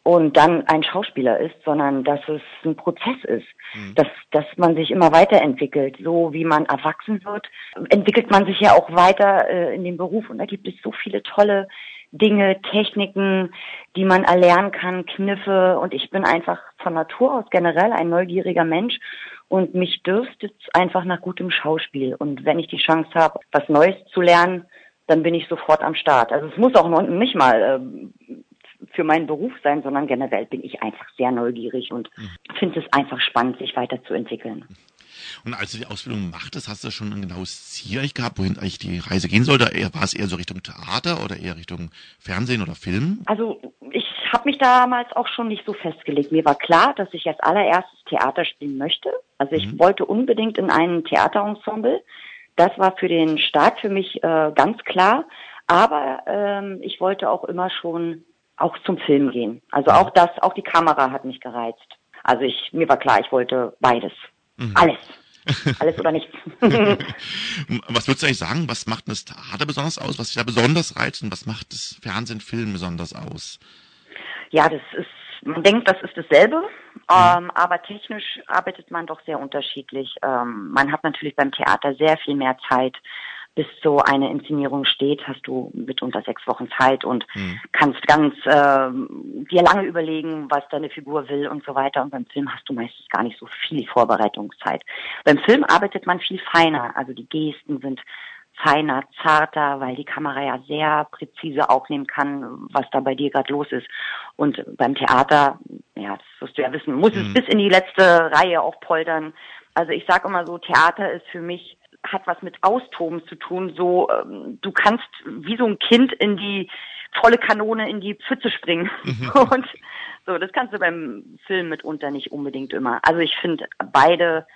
und dann ein Schauspieler ist, sondern dass es ein Prozess ist, mhm. dass, dass man sich immer weiterentwickelt. So wie man erwachsen wird, entwickelt man sich ja auch weiter äh, in dem Beruf und da gibt es so viele tolle Dinge, Techniken, die man erlernen kann, Kniffe. Und ich bin einfach von Natur aus generell ein neugieriger Mensch und mich dürstet einfach nach gutem Schauspiel. Und wenn ich die Chance habe, was Neues zu lernen, dann bin ich sofort am Start. Also es muss auch nicht mal äh, für meinen Beruf sein, sondern generell bin ich einfach sehr neugierig und mhm. finde es einfach spannend, sich weiterzuentwickeln. Und als du die Ausbildung machtest, hast du schon ein genaues Ziel eigentlich gehabt, wohin eigentlich die Reise gehen sollte? War es eher so Richtung Theater oder eher Richtung Fernsehen oder Film? Also ich habe mich damals auch schon nicht so festgelegt. Mir war klar, dass ich als allererstes Theater spielen möchte. Also ich mhm. wollte unbedingt in ein Theaterensemble. Das war für den Start für mich äh, ganz klar. Aber ähm, ich wollte auch immer schon auch zum Film gehen. Also auch das, auch die Kamera hat mich gereizt. Also ich, mir war klar, ich wollte beides. Mhm. Alles. Alles oder nichts. was würdest du eigentlich sagen? Was macht das Theater besonders aus? Was dich da besonders reizt und was macht das Fernsehen, Film besonders aus? Ja, das ist, man denkt, das ist dasselbe, ähm, aber technisch arbeitet man doch sehr unterschiedlich. Ähm, man hat natürlich beim Theater sehr viel mehr Zeit bis so eine Inszenierung steht, hast du mitunter sechs Wochen Zeit und mhm. kannst ganz äh, dir lange überlegen, was deine Figur will und so weiter. Und beim Film hast du meistens gar nicht so viel Vorbereitungszeit. Beim Film arbeitet man viel feiner, also die Gesten sind feiner, zarter, weil die Kamera ja sehr präzise aufnehmen kann, was da bei dir gerade los ist. Und beim Theater, ja, das wirst du ja wissen, muss mhm. es bis in die letzte Reihe aufpoltern. Also ich sage immer so, Theater ist für mich hat was mit Austoben zu tun. So, ähm, du kannst wie so ein Kind in die volle Kanone in die Pfütze springen. Mhm. Und so, das kannst du beim Film mitunter nicht unbedingt immer. Also ich finde beide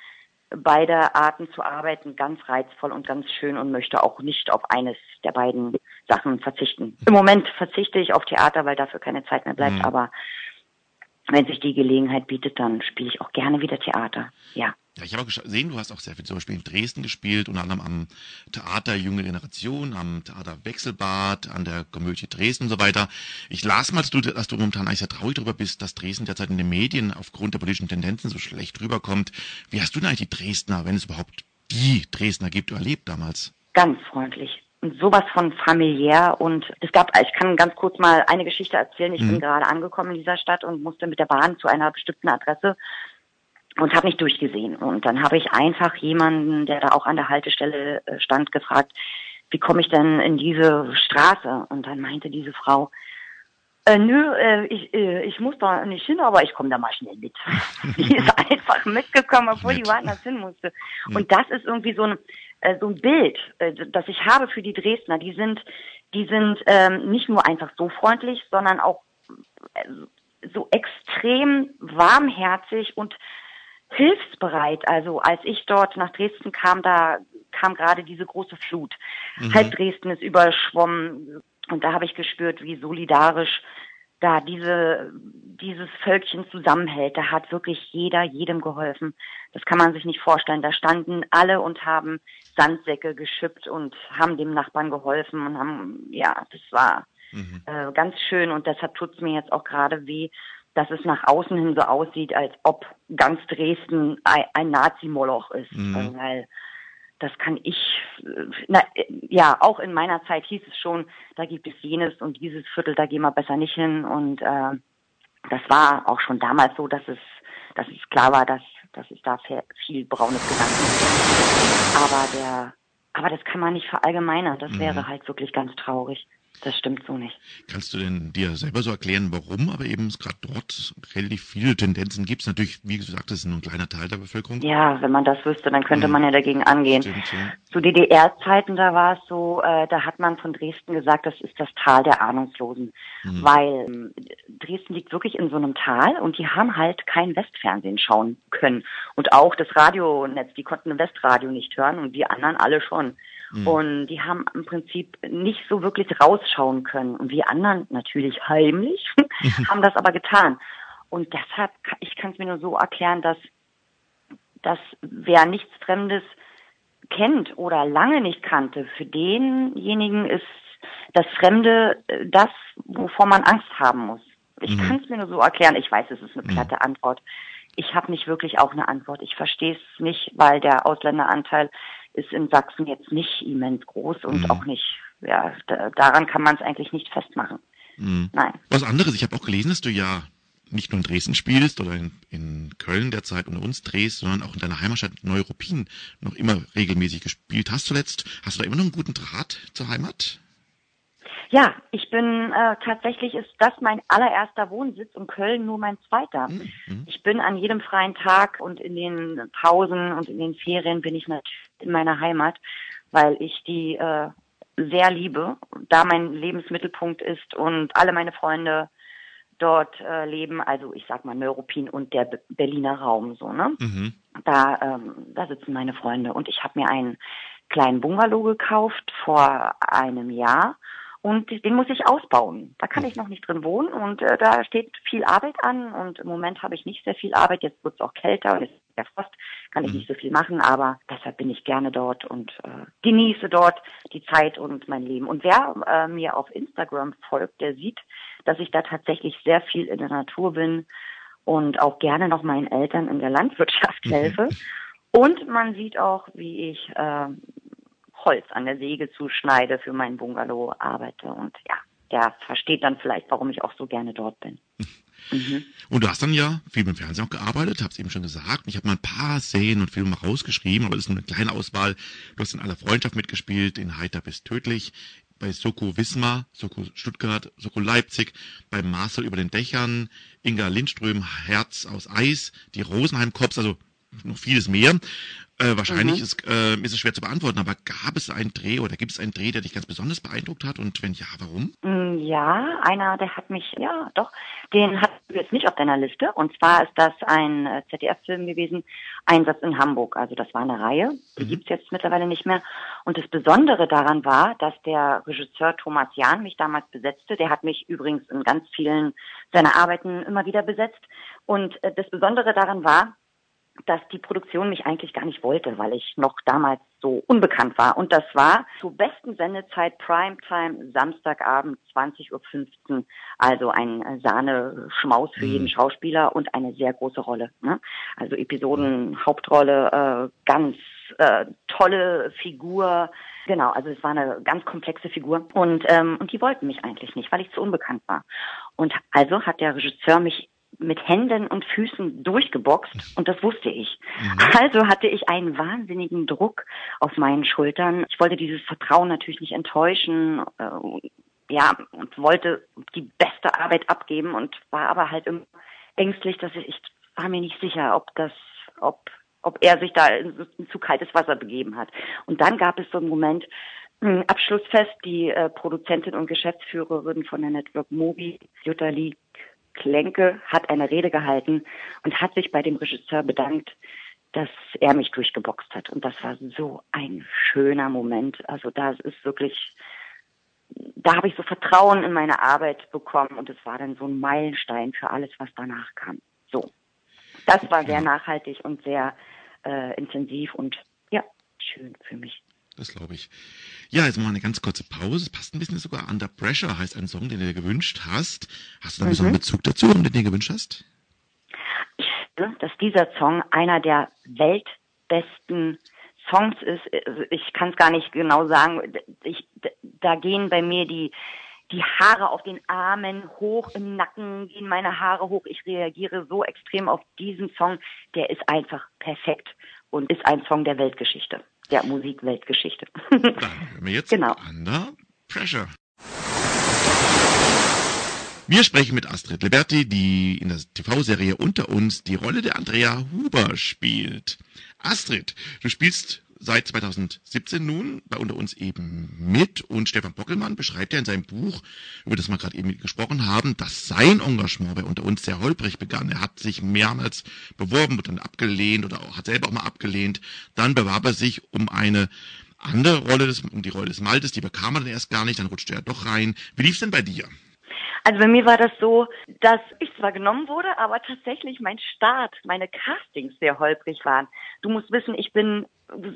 beide Arten zu arbeiten ganz reizvoll und ganz schön und möchte auch nicht auf eines der beiden Sachen verzichten. Im Moment verzichte ich auf Theater, weil dafür keine Zeit mehr bleibt, mhm. aber wenn sich die Gelegenheit bietet, dann spiele ich auch gerne wieder Theater. Ja. Ja, ich habe auch gesehen, du hast auch sehr viel zum Beispiel in Dresden gespielt, unter anderem am Theater Junge Generation, am Theater Wechselbad, an der Komödie Dresden und so weiter. Ich las mal, dass du, dass du momentan eigentlich sehr traurig darüber bist, dass Dresden derzeit in den Medien aufgrund der politischen Tendenzen so schlecht rüberkommt. Wie hast du denn eigentlich die Dresdner, wenn es überhaupt die Dresdner gibt, erlebt damals? Ganz freundlich und sowas von familiär und es gab, ich kann ganz kurz mal eine Geschichte erzählen. Ich mhm. bin gerade angekommen in dieser Stadt und musste mit der Bahn zu einer bestimmten Adresse und habe nicht durchgesehen. Und dann habe ich einfach jemanden, der da auch an der Haltestelle äh, stand, gefragt, wie komme ich denn in diese Straße? Und dann meinte diese Frau, äh, nö, äh, ich, äh, ich muss da nicht hin, aber ich komme da mal schnell mit. die ist einfach mitgekommen, obwohl die woanders hin musste. Und das ist irgendwie so ein, äh, so ein Bild, äh, das ich habe für die Dresdner. Die sind, die sind ähm, nicht nur einfach so freundlich, sondern auch äh, so extrem warmherzig und hilfsbereit. Also als ich dort nach Dresden kam, da kam gerade diese große Flut. Mhm. Halb Dresden ist überschwommen und da habe ich gespürt, wie solidarisch da diese, dieses Völkchen zusammenhält. Da hat wirklich jeder jedem geholfen. Das kann man sich nicht vorstellen. Da standen alle und haben Sandsäcke geschippt und haben dem Nachbarn geholfen und haben, ja, das war mhm. äh, ganz schön und deshalb tut's mir jetzt auch gerade weh, dass es nach außen hin so aussieht, als ob ganz Dresden ein, ein Nazi-Moloch ist. Mhm. Weil das kann ich, na, ja, auch in meiner Zeit hieß es schon, da gibt es jenes und dieses Viertel, da gehen wir besser nicht hin. Und äh, das war auch schon damals so, dass es, dass es klar war, dass, dass es da viel braunes Gedanken gibt. Aber der, aber das kann man nicht verallgemeinern. Das mhm. wäre halt wirklich ganz traurig. Das stimmt so nicht. Kannst du denn dir selber so erklären, warum aber eben gerade dort relativ viele Tendenzen gibt? Natürlich, wie gesagt, das ist nur ein kleiner Teil der Bevölkerung. Ja, wenn man das wüsste, dann könnte mhm. man ja dagegen angehen. Stimmt, ja. Zu DDR-Zeiten, da war es so, äh, da hat man von Dresden gesagt, das ist das Tal der Ahnungslosen. Mhm. Weil ähm, Dresden liegt wirklich in so einem Tal und die haben halt kein Westfernsehen schauen können. Und auch das Radionetz, die konnten Westradio nicht hören und die anderen alle schon. Mhm. Und die haben im Prinzip nicht so wirklich rausschauen können. Und wir anderen natürlich heimlich haben das aber getan. Und deshalb, ich kann es mir nur so erklären, dass, dass wer nichts Fremdes kennt oder lange nicht kannte, für denjenigen ist das Fremde äh, das, wovor man Angst haben muss. Ich mhm. kann es mir nur so erklären. Ich weiß, es ist eine mhm. platte mhm. Antwort. Ich habe nicht wirklich auch eine Antwort. Ich verstehe es nicht, weil der Ausländeranteil ist in Sachsen jetzt nicht immens groß und mhm. auch nicht, ja, da, daran kann man es eigentlich nicht festmachen. Mhm. Nein. Was anderes, ich habe auch gelesen, dass du ja nicht nur in Dresden spielst oder in, in Köln derzeit unter uns drehst, sondern auch in deiner Heimatstadt Neuruppin noch immer regelmäßig gespielt hast zuletzt. Hast du da immer noch einen guten Draht zur Heimat? Ja, ich bin äh, tatsächlich ist das mein allererster Wohnsitz und Köln nur mein zweiter. Mhm. Ich bin an jedem freien Tag und in den Pausen und in den Ferien bin ich natürlich in meiner Heimat, weil ich die äh, sehr liebe, da mein Lebensmittelpunkt ist und alle meine Freunde dort äh, leben, also ich sag mal Neuruppin und der B Berliner Raum so, ne? Mhm. Da, ähm, da sitzen meine Freunde und ich habe mir einen kleinen Bungalow gekauft vor einem Jahr und den muss ich ausbauen. Da kann ich noch nicht drin wohnen und äh, da steht viel Arbeit an und im Moment habe ich nicht sehr viel Arbeit. Jetzt wird es auch kälter und es ist der Frost, kann ich mhm. nicht so viel machen, aber deshalb bin ich gerne dort und äh, genieße dort die Zeit und mein Leben. Und wer äh, mir auf Instagram folgt, der sieht, dass ich da tatsächlich sehr viel in der Natur bin und auch gerne noch meinen Eltern in der Landwirtschaft mhm. helfe. Und man sieht auch, wie ich äh, Holz an der Säge zuschneide für meinen Bungalow arbeite. Und ja, der versteht dann vielleicht, warum ich auch so gerne dort bin. Mhm. Und du hast dann ja viel beim Fernsehen auch gearbeitet, hab's eben schon gesagt. Ich habe mal ein paar Szenen und Filme rausgeschrieben, aber das ist nur eine kleine Auswahl. Du hast in aller Freundschaft mitgespielt, in Heiter bis tödlich, bei Soko Wismar, Soko Stuttgart, Soko Leipzig, bei Marcel über den Dächern, Inga Lindström, Herz aus Eis, die Rosenheim Cops, also noch vieles mehr. Äh, wahrscheinlich mhm. ist, äh, ist es schwer zu beantworten, aber gab es einen Dreh oder gibt es einen Dreh, der dich ganz besonders beeindruckt hat und wenn ja, warum? Mm, ja, einer, der hat mich, ja doch, den hast du jetzt nicht auf deiner Liste und zwar ist das ein äh, ZDF-Film gewesen, Einsatz in Hamburg, also das war eine Reihe, die mhm. gibt's jetzt mittlerweile nicht mehr und das Besondere daran war, dass der Regisseur Thomas Jahn mich damals besetzte, der hat mich übrigens in ganz vielen seiner Arbeiten immer wieder besetzt und äh, das Besondere daran war, dass die Produktion mich eigentlich gar nicht wollte, weil ich noch damals so unbekannt war. Und das war zur besten Sendezeit Primetime Samstagabend 20.15 Uhr. Also ein Sahne-Schmaus für mhm. jeden Schauspieler und eine sehr große Rolle. Ne? Also Episoden, Hauptrolle, äh, ganz äh, tolle Figur. Genau, also es war eine ganz komplexe Figur. Und, ähm, und die wollten mich eigentlich nicht, weil ich zu unbekannt war. Und also hat der Regisseur mich mit Händen und Füßen durchgeboxt und das wusste ich. Mhm. Also hatte ich einen wahnsinnigen Druck auf meinen Schultern. Ich wollte dieses Vertrauen natürlich nicht enttäuschen, äh, ja, und wollte die beste Arbeit abgeben und war aber halt immer ängstlich, dass ich, ich war mir nicht sicher, ob das, ob, ob er sich da in, in zu kaltes Wasser begeben hat. Und dann gab es so einen Moment, Abschlussfest, die äh, Produzentin und Geschäftsführerin von der Network Mobi, Jutta Lee Klenke hat eine Rede gehalten und hat sich bei dem Regisseur bedankt, dass er mich durchgeboxt hat. Und das war so ein schöner Moment. Also da ist wirklich, da habe ich so Vertrauen in meine Arbeit bekommen und es war dann so ein Meilenstein für alles, was danach kam. So. Das war sehr nachhaltig und sehr äh, intensiv und ja, schön für mich. Das glaube ich. Ja, jetzt mal eine ganz kurze Pause. Es passt ein bisschen sogar. Under Pressure heißt ein Song, den du dir gewünscht hast. Hast du da einen mhm. besonderen Bezug dazu, warum du den dir gewünscht hast? Ich finde, dass dieser Song einer der weltbesten Songs ist. Ich kann es gar nicht genau sagen. Ich, da gehen bei mir die, die Haare auf den Armen hoch, im Nacken gehen meine Haare hoch. Ich reagiere so extrem auf diesen Song. Der ist einfach perfekt und ist ein Song der Weltgeschichte der Musikweltgeschichte. Dann hören wir jetzt genau. Under Pressure. Wir sprechen mit Astrid Liberti, die in der TV-Serie Unter uns die Rolle der Andrea Huber spielt. Astrid, du spielst seit 2017 nun bei Unter uns eben mit und Stefan Bockelmann beschreibt ja in seinem Buch, über das wir gerade eben gesprochen haben, dass sein Engagement bei Unter uns sehr holprig begann. Er hat sich mehrmals beworben, wird dann abgelehnt oder auch, hat selber auch mal abgelehnt. Dann bewarb er sich um eine andere Rolle, des, um die Rolle des Maltes, die bekam er dann erst gar nicht, dann rutschte er doch rein. Wie lief's denn bei dir? Also bei mir war das so, dass ich zwar genommen wurde, aber tatsächlich mein Start, meine Castings sehr holprig waren. Du musst wissen, ich bin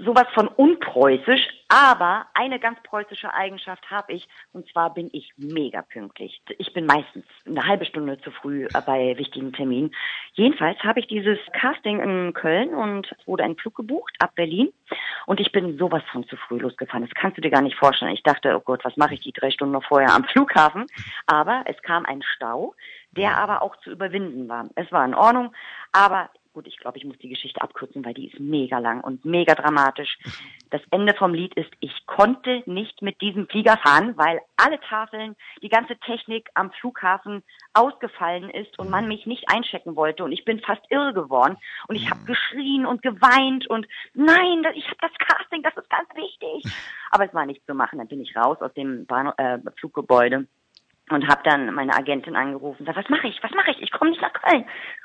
sowas von unpreußisch, aber eine ganz preußische Eigenschaft habe ich, und zwar bin ich mega pünktlich. Ich bin meistens eine halbe Stunde zu früh bei wichtigen Terminen. Jedenfalls habe ich dieses Casting in Köln und wurde ein Flug gebucht ab Berlin und ich bin sowas von zu früh losgefahren. Das kannst du dir gar nicht vorstellen. Ich dachte, oh Gott, was mache ich die drei Stunden noch vorher am Flughafen? Aber es kam ein Stau, der aber auch zu überwinden war. Es war in Ordnung, aber gut, ich glaube, ich muss die Geschichte abkürzen, weil die ist mega lang und mega dramatisch. Das Ende vom Lied ist, ich konnte nicht mit diesem Flieger fahren, weil alle Tafeln, die ganze Technik am Flughafen ausgefallen ist und man mich nicht einchecken wollte und ich bin fast irre geworden und ich habe geschrien und geweint und nein, ich habe das Casting, das ist ganz wichtig. Aber es war nichts zu machen, dann bin ich raus aus dem Bahn äh, Fluggebäude und habe dann meine Agentin angerufen und gesagt, was mache ich, was mache ich, ich komme nicht nach Köln.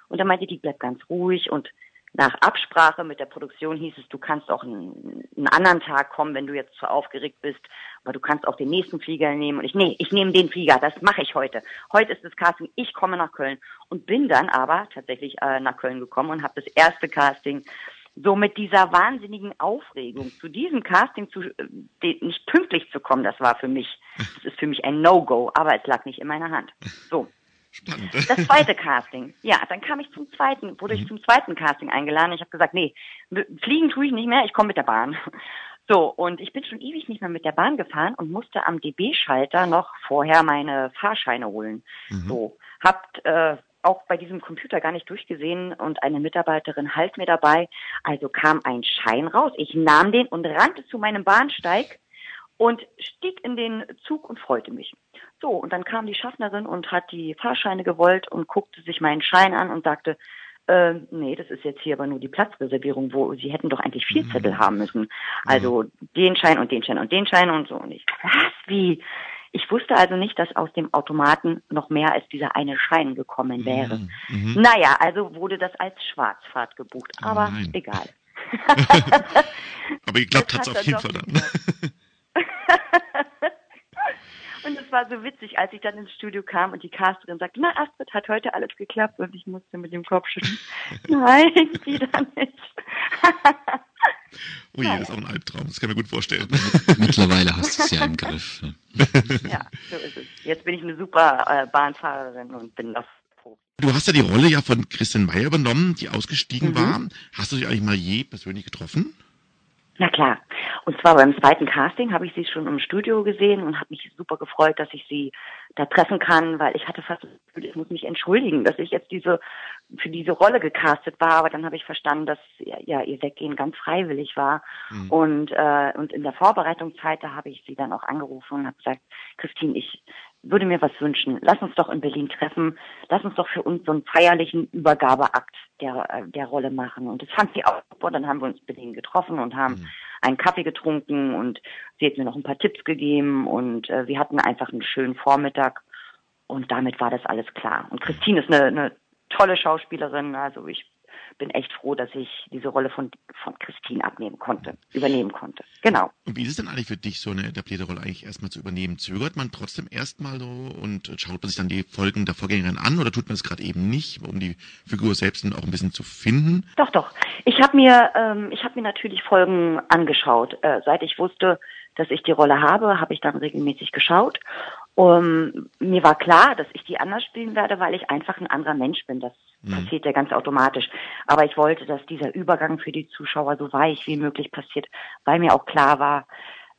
Und dann meinte die, bleib ganz ruhig und nach Absprache mit der Produktion hieß es, du kannst auch einen, einen, anderen Tag kommen, wenn du jetzt zu aufgeregt bist, aber du kannst auch den nächsten Flieger nehmen. Und ich, nee, ich nehme den Flieger, das mache ich heute. Heute ist das Casting, ich komme nach Köln und bin dann aber tatsächlich äh, nach Köln gekommen und habe das erste Casting so mit dieser wahnsinnigen Aufregung zu diesem Casting zu, äh, nicht pünktlich zu kommen, das war für mich, das ist für mich ein No-Go, aber es lag nicht in meiner Hand. So. Spannend. Das zweite Casting. Ja, dann kam ich zum zweiten, wurde ich mhm. zum zweiten Casting eingeladen. Ich habe gesagt, nee, fliegen tue ich nicht mehr, ich komme mit der Bahn. So, und ich bin schon ewig nicht mehr mit der Bahn gefahren und musste am DB-Schalter noch vorher meine Fahrscheine holen. Mhm. So, habt äh, auch bei diesem Computer gar nicht durchgesehen und eine Mitarbeiterin half mir dabei. Also kam ein Schein raus. Ich nahm den und rannte zu meinem Bahnsteig und stieg in den Zug und freute mich. So, und dann kam die Schaffnerin und hat die Fahrscheine gewollt und guckte sich meinen Schein an und sagte, äh, nee, das ist jetzt hier aber nur die Platzreservierung, wo sie hätten doch eigentlich vier mhm. Zettel haben müssen. Also mhm. den Schein und den Schein und den Schein und so. Und ich, was, wie? Ich wusste also nicht, dass aus dem Automaten noch mehr als dieser eine Schein gekommen wäre. Mhm. mhm. Naja, also wurde das als Schwarzfahrt gebucht, aber Nein. egal. aber geklappt hat es auf jeden Fall dann. Und es war so witzig, als ich dann ins Studio kam und die Casterin sagte, na Astrid, hat heute alles geklappt und ich musste mit dem Kopf schütteln. Nein, wieder nicht. Ui, das ist auch ein Albtraum, das kann ich mir gut vorstellen. Mittlerweile hast du es ja im Griff. ja, so ist es. Jetzt bin ich eine super äh, Bahnfahrerin und bin das froh. Du hast ja die Rolle ja von Christian Meyer übernommen, die ausgestiegen mhm. war. Hast du dich eigentlich mal je persönlich getroffen? Na klar. Und zwar beim zweiten Casting habe ich sie schon im Studio gesehen und habe mich super gefreut, dass ich sie da treffen kann, weil ich hatte fast das Gefühl, ich muss mich entschuldigen, dass ich jetzt diese für diese Rolle gecastet war, aber dann habe ich verstanden, dass ja ihr Weggehen ganz freiwillig war. Mhm. Und äh, und in der Vorbereitungszeit, da habe ich sie dann auch angerufen und habe gesagt, Christine, ich würde mir was wünschen. Lass uns doch in Berlin treffen. Lass uns doch für uns so einen feierlichen Übergabeakt der, äh, der Rolle machen. Und das fand sie auch. Und dann haben wir uns in Berlin getroffen und haben mhm. einen Kaffee getrunken und sie hat mir noch ein paar Tipps gegeben und äh, wir hatten einfach einen schönen Vormittag. Und damit war das alles klar. Und Christine ist eine, eine tolle Schauspielerin. Also ich bin echt froh, dass ich diese Rolle von, von Christine abnehmen konnte, übernehmen konnte. Genau. Und wie ist es denn eigentlich für dich, so eine etablierte Rolle eigentlich erstmal zu übernehmen? Zögert man trotzdem erstmal so und schaut man sich dann die Folgen der Vorgängerin an oder tut man es gerade eben nicht, um die Figur selbst auch ein bisschen zu finden? Doch, doch. Ich habe mir, ähm, ich habe mir natürlich Folgen angeschaut. Äh, seit ich wusste, dass ich die Rolle habe, habe ich dann regelmäßig geschaut um, mir war klar, dass ich die anders spielen werde, weil ich einfach ein anderer Mensch bin. Das mhm. passiert ja ganz automatisch. Aber ich wollte, dass dieser Übergang für die Zuschauer so weich wie möglich passiert, weil mir auch klar war,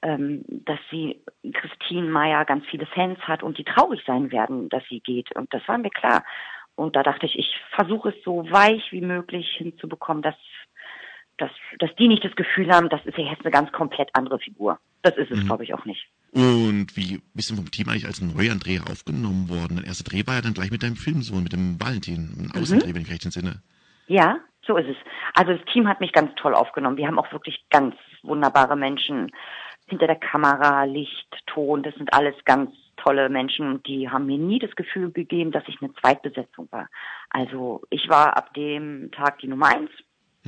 ähm, dass sie Christine Meyer ganz viele Fans hat und die traurig sein werden, dass sie geht. Und das war mir klar. Und da dachte ich, ich versuche es so weich wie möglich hinzubekommen, dass, dass, dass die nicht das Gefühl haben, das ist ja jetzt eine ganz komplett andere Figur. Das ist es, mhm. glaube ich, auch nicht. Und wie bist du vom Team eigentlich als Neuandreher aufgenommen worden? Der erste Dreh war ja dann gleich mit deinem Filmsohn, mit dem Valentin, ein mhm. Außendreh, wenn ich recht entsinne. Ja, so ist es. Also das Team hat mich ganz toll aufgenommen. Wir haben auch wirklich ganz wunderbare Menschen hinter der Kamera, Licht, Ton, das sind alles ganz tolle Menschen und die haben mir nie das Gefühl gegeben, dass ich eine Zweitbesetzung war. Also ich war ab dem Tag die Nummer eins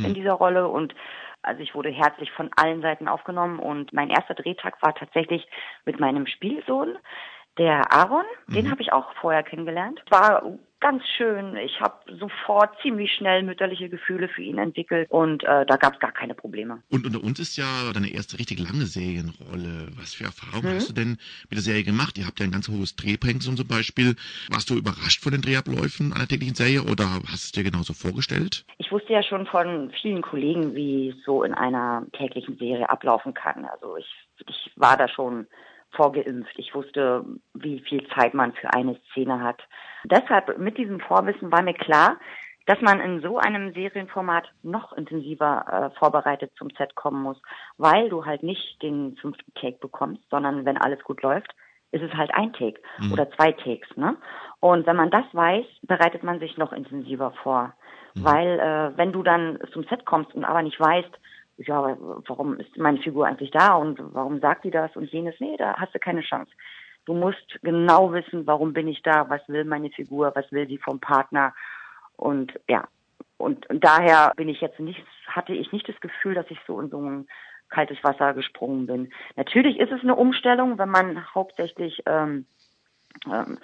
hm. in dieser Rolle und also ich wurde herzlich von allen Seiten aufgenommen und mein erster Drehtag war tatsächlich mit meinem Spielsohn, der Aaron. Mhm. Den habe ich auch vorher kennengelernt. War ganz schön. Ich habe sofort ziemlich schnell mütterliche Gefühle für ihn entwickelt und äh, da gab es gar keine Probleme. Und unter uns ist ja deine erste richtig lange Serienrolle. Was für Erfahrungen mhm. hast du denn mit der Serie gemacht? Ihr habt ja ein ganz hohes Drehpensum zum Beispiel. Warst du überrascht von den Drehabläufen einer täglichen Serie oder hast du es dir genauso vorgestellt? Ich wusste ja schon von vielen Kollegen, wie es so in einer täglichen Serie ablaufen kann. Also ich, ich war da schon vorgeimpft. Ich wusste, wie viel Zeit man für eine Szene hat. Deshalb mit diesem Vorwissen war mir klar, dass man in so einem Serienformat noch intensiver äh, vorbereitet zum Set kommen muss, weil du halt nicht den fünften Take bekommst, sondern wenn alles gut läuft, ist es halt ein Take mhm. oder zwei Takes. Ne? Und wenn man das weiß, bereitet man sich noch intensiver vor. Mhm. Weil äh, wenn du dann zum Set kommst und aber nicht weißt, ja, warum ist meine Figur eigentlich da und warum sagt die das und jenes, nee, da hast du keine Chance. Du musst genau wissen, warum bin ich da, was will meine Figur, was will sie vom Partner und ja, und, und daher bin ich jetzt nicht, hatte ich nicht das Gefühl, dass ich so in so ein kaltes Wasser gesprungen bin. Natürlich ist es eine Umstellung, wenn man hauptsächlich ähm, ähm,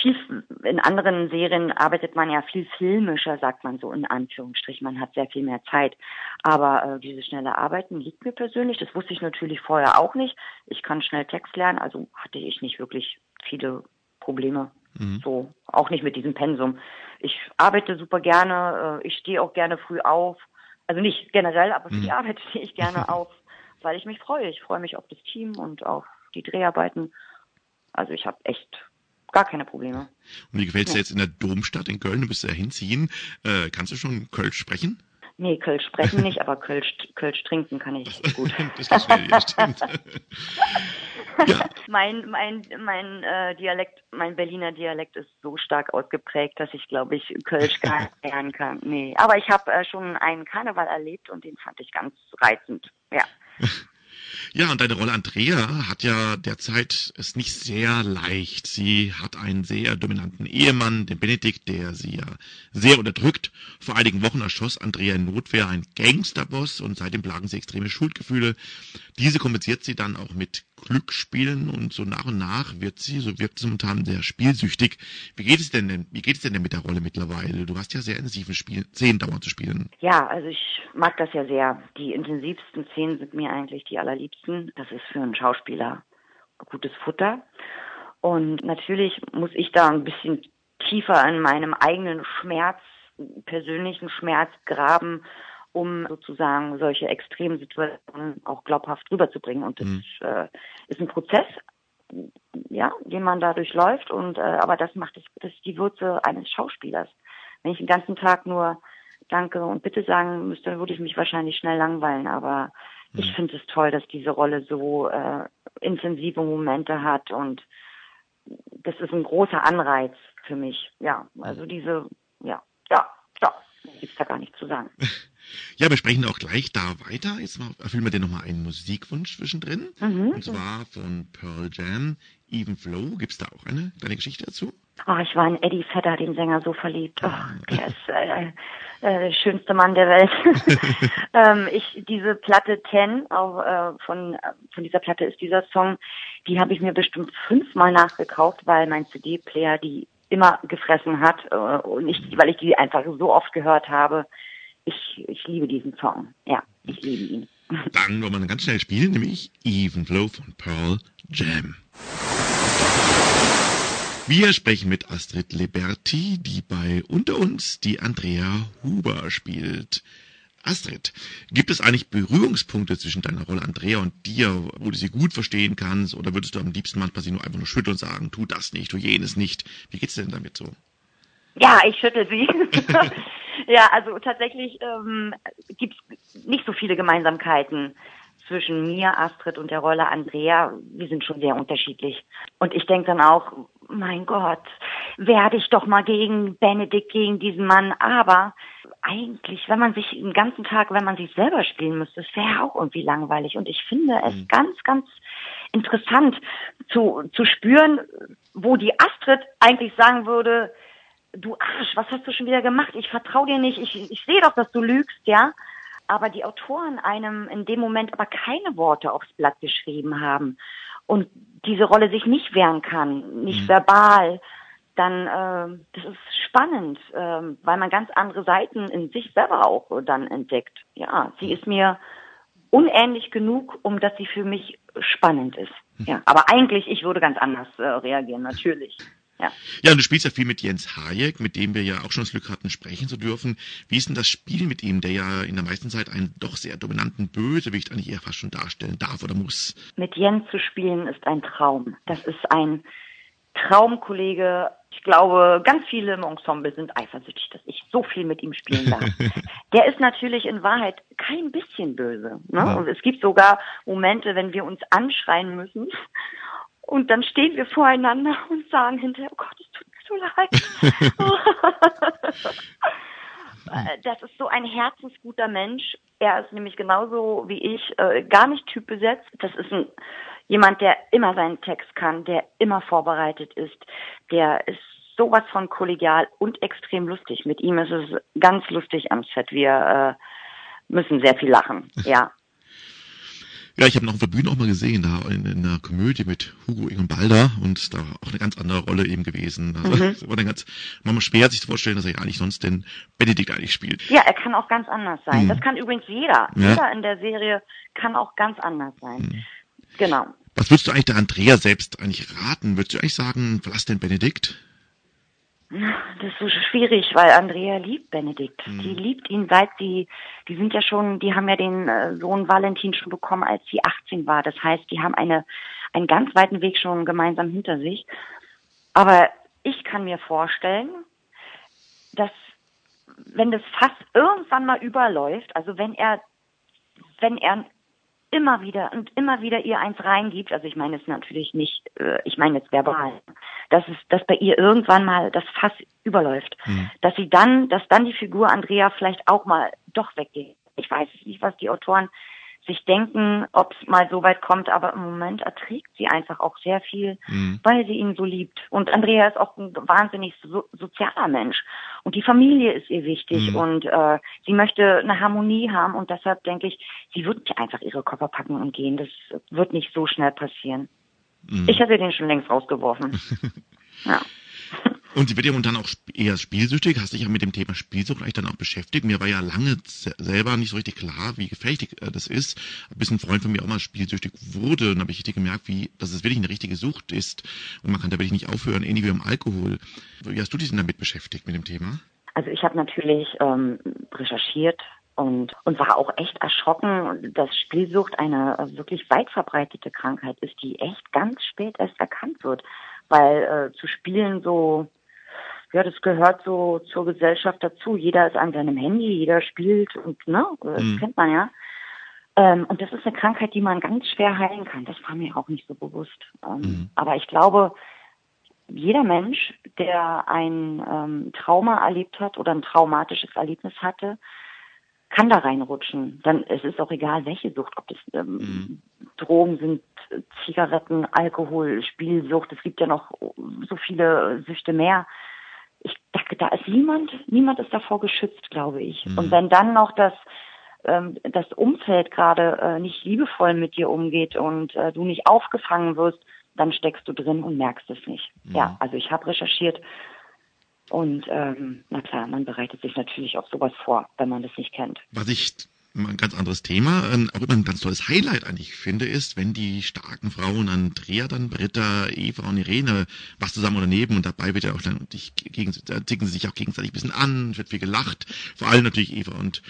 viel in anderen Serien arbeitet man ja viel filmischer, sagt man so in Anführungsstrichen. Man hat sehr viel mehr Zeit. Aber äh, dieses schnelle Arbeiten liegt mir persönlich. Das wusste ich natürlich vorher auch nicht. Ich kann schnell Text lernen, also hatte ich nicht wirklich viele Probleme. Mhm. So, auch nicht mit diesem Pensum. Ich arbeite super gerne, äh, ich stehe auch gerne früh auf. Also nicht generell, aber für mhm. die Arbeit stehe ich gerne auf, weil ich mich freue. Ich freue mich auf das Team und auf die Dreharbeiten. Also ich habe echt gar keine Probleme. Und wie gefällt es dir jetzt in der Domstadt in Köln? Du bist ja hinziehen. Äh, kannst du schon Kölsch sprechen? Nee, Kölsch sprechen nicht, aber Kölsch, Kölsch trinken kann ich gut. das ist schwer, ja, stimmt. ja. Mein, mein, mein äh, Dialekt, mein Berliner Dialekt ist so stark ausgeprägt, dass ich, glaube ich, Kölsch gar nicht lernen kann. Nee, aber ich habe äh, schon einen Karneval erlebt und den fand ich ganz reizend. Ja. Ja, und deine Rolle Andrea hat ja derzeit es nicht sehr leicht. Sie hat einen sehr dominanten Ehemann, den Benedikt, der sie ja sehr unterdrückt. Vor einigen Wochen erschoss Andrea in Notwehr ein Gangsterboss und seitdem plagen sie extreme Schuldgefühle. Diese kompensiert sie dann auch mit Glücksspielen und so nach und nach wird sie, so wirkt sie momentan sehr spielsüchtig. Wie geht es denn denn, wie geht es denn, denn mit der Rolle mittlerweile? Du hast ja sehr intensive Spiel Szenen dauernd zu spielen. Ja, also ich mag das ja sehr. Die intensivsten Szenen sind mir eigentlich die allerliebsten. Das ist für einen Schauspieler gutes Futter. Und natürlich muss ich da ein bisschen tiefer in meinem eigenen Schmerz, persönlichen Schmerz graben um sozusagen solche Extremsituationen auch glaubhaft rüberzubringen. Und das mhm. äh, ist ein Prozess, ja, den man da durchläuft. Und äh, aber das macht das, das ist die Würze eines Schauspielers. Wenn ich den ganzen Tag nur Danke und Bitte sagen müsste, dann würde ich mich wahrscheinlich schnell langweilen. Aber mhm. ich finde es toll, dass diese Rolle so äh, intensive Momente hat und das ist ein großer Anreiz für mich. Ja, also diese, ja, ja, ja, gibt's da gar nichts zu sagen. Ja, wir sprechen auch gleich da weiter. Jetzt erfüllen wir dir nochmal einen Musikwunsch zwischendrin. Mhm. Und zwar von Pearl Jam, Even Flow. Gibt's da auch eine deine Geschichte dazu? Oh, ich war in Eddie Vedder, den Sänger, so verliebt. Oh, der ist äh, äh, der schönste Mann der Welt. ähm, ich diese Platte Ten, auch äh, von von dieser Platte ist dieser Song, die habe ich mir bestimmt fünfmal nachgekauft, weil mein CD-Player die immer gefressen hat äh, und nicht, weil ich die einfach so oft gehört habe ich, ich liebe diesen Song. Ja, ich liebe ihn. Dann wollen wir ganz schnell spielen, nämlich Even Flow von Pearl Jam. Wir sprechen mit Astrid Liberti, die bei Unter uns die Andrea Huber spielt. Astrid, gibt es eigentlich Berührungspunkte zwischen deiner Rolle Andrea und dir, wo du sie gut verstehen kannst, oder würdest du am liebsten manchmal sie nur einfach nur schütteln und sagen, tu das nicht, tu jenes nicht? Wie geht's denn damit so? Ja, ich schüttel sie. Ja, also tatsächlich ähm, gibt es nicht so viele Gemeinsamkeiten zwischen mir, Astrid und der Rolle Andrea. Wir sind schon sehr unterschiedlich. Und ich denke dann auch, mein Gott, werde ich doch mal gegen Benedikt, gegen diesen Mann. Aber eigentlich, wenn man sich den ganzen Tag, wenn man sich selber spielen müsste, das wäre auch irgendwie langweilig. Und ich finde es mhm. ganz, ganz interessant zu, zu spüren, wo die Astrid eigentlich sagen würde, du Arsch, was hast du schon wieder gemacht? Ich vertraue dir nicht, ich, ich sehe doch, dass du lügst, ja. Aber die Autoren einem in dem Moment aber keine Worte aufs Blatt geschrieben haben und diese Rolle sich nicht wehren kann, nicht mhm. verbal, dann äh, das ist spannend, äh, weil man ganz andere Seiten in sich selber auch dann entdeckt. Ja, sie ist mir unähnlich genug, um dass sie für mich spannend ist. Mhm. Ja, aber eigentlich ich würde ganz anders äh, reagieren, natürlich. Ja. ja, und du spielst ja viel mit Jens Hayek, mit dem wir ja auch schon das Glück hatten, sprechen zu dürfen. Wie ist denn das Spiel mit ihm, der ja in der meisten Zeit einen doch sehr dominanten Bösewicht eigentlich eher fast schon darstellen darf oder muss? Mit Jens zu spielen ist ein Traum. Das ist ein Traumkollege Ich glaube, ganz viele im Ensemble sind eifersüchtig, dass ich so viel mit ihm spielen darf. Der ist natürlich in Wahrheit kein bisschen böse. Ne? Ja. Und es gibt sogar Momente, wenn wir uns anschreien müssen. Und dann stehen wir voreinander und sagen hinterher, oh Gott, es tut mir so leid. Äh, das ist so ein herzensguter Mensch. Er ist nämlich genauso wie ich äh, gar nicht typbesetzt. Das ist ein, jemand, der immer seinen Text kann, der immer vorbereitet ist. Der ist sowas von kollegial und extrem lustig. Mit ihm ist es ganz lustig am Set. Wir äh, müssen sehr viel lachen. Ja. Ja, ich habe noch auf der Bühne auch mal gesehen, da in, in einer Komödie mit Hugo Ingenbalder und da war auch eine ganz andere Rolle eben gewesen. Also, Mhm. war dann ganz, manchmal schwer sich zu vorstellen, dass er eigentlich sonst den Benedikt eigentlich spielt. Ja, er kann auch ganz anders sein. Mhm. Das kann übrigens jeder. Ja. Jeder in der Serie kann auch ganz anders sein. Genau. Was würdest du eigentlich der Andrea selbst eigentlich raten? Würdest du eigentlich sagen, verlass den Benedikt? Das ist so schwierig, weil Andrea liebt Benedikt. Die liebt ihn seit sie, die sind ja schon, die haben ja den äh, Sohn Valentin schon bekommen, als sie 18 war. Das heißt, die haben eine, einen ganz weiten Weg schon gemeinsam hinter sich. Aber ich kann mir vorstellen, dass wenn das Fass irgendwann mal überläuft, also wenn er, wenn er immer wieder und immer wieder ihr eins reingibt, also ich meine es natürlich nicht, äh, ich meine jetzt verbal, dass es, dass bei ihr irgendwann mal das Fass überläuft, dass sie dann, dass dann die Figur Andrea vielleicht auch mal doch weggeht. Ich weiß nicht, was die Autoren sich denken, ob es mal so weit kommt, aber im Moment erträgt sie einfach auch sehr viel, weil sie ihn so liebt. Und Andrea ist auch ein wahnsinnig so, sozialer Mensch. Und die Familie ist ihr wichtig und äh, sie möchte eine Harmonie haben und deshalb denke ich, sie wird nicht einfach ihre Koffer packen und gehen. Das wird nicht so schnell passieren. Ich hätte den schon längst rausgeworfen. ja. Und sie wird ja momentan auch eher spielsüchtig. Hast dich ja mit dem Thema Spielsucht eigentlich dann auch beschäftigt. Mir war ja lange se- selber nicht so richtig klar, wie gefährlich äh, das ist. Bis ein Freund von mir auch mal spielsüchtig wurde. Und dann habe ich richtig gemerkt, wie, dass es wirklich eine richtige Sucht ist. Und man kann da wirklich nicht aufhören, ähnlich wie beim Alkohol. Wie hast du dich denn damit beschäftigt, mit dem Thema? Also ich habe natürlich ähm, recherchiert und, und war auch echt erschrocken, dass Spielsucht eine äh, wirklich weit verbreitete Krankheit ist, die echt ganz spät erst erkannt wird. Weil äh, zu spielen so, ja, das gehört so zur Gesellschaft dazu. Jeder ist an seinem Handy, jeder spielt und ne, das Mhm. kennt man ja. Ähm, und das ist eine Krankheit, die man ganz schwer heilen kann. Das war mir auch nicht so bewusst. Ähm, Mhm. Aber ich glaube, jeder Mensch, der ein ähm, Trauma erlebt hat oder ein traumatisches Erlebnis hatte, kann da reinrutschen. Dann es ist auch egal, welche Sucht, ob das ähm, Drogen sind, Zigaretten, Alkohol, Spielsucht. Es gibt ja noch so viele Süchte mehr. Ich dachte, da ist niemand, niemand ist davor geschützt, glaube ich. Und wenn dann noch das ähm, das Umfeld gerade äh, nicht liebevoll mit dir umgeht und äh, du nicht aufgefangen wirst, dann steckst du drin und merkst es nicht. Ja, also ich habe recherchiert und ähm, na klar, man bereitet sich natürlich auf sowas vor, wenn man das nicht kennt. Was ich ein ganz anderes Thema, ähm, auch immer ein ganz tolles Highlight eigentlich finde, ist, wenn die starken Frauen Andrea, dann Britta, Eva und Irene was zusammen unternehmen und dabei wird ja auch dann dich gegen, da zicken sie sich auch gegenseitig ein bisschen an, wird viel gelacht, vor allem natürlich Eva und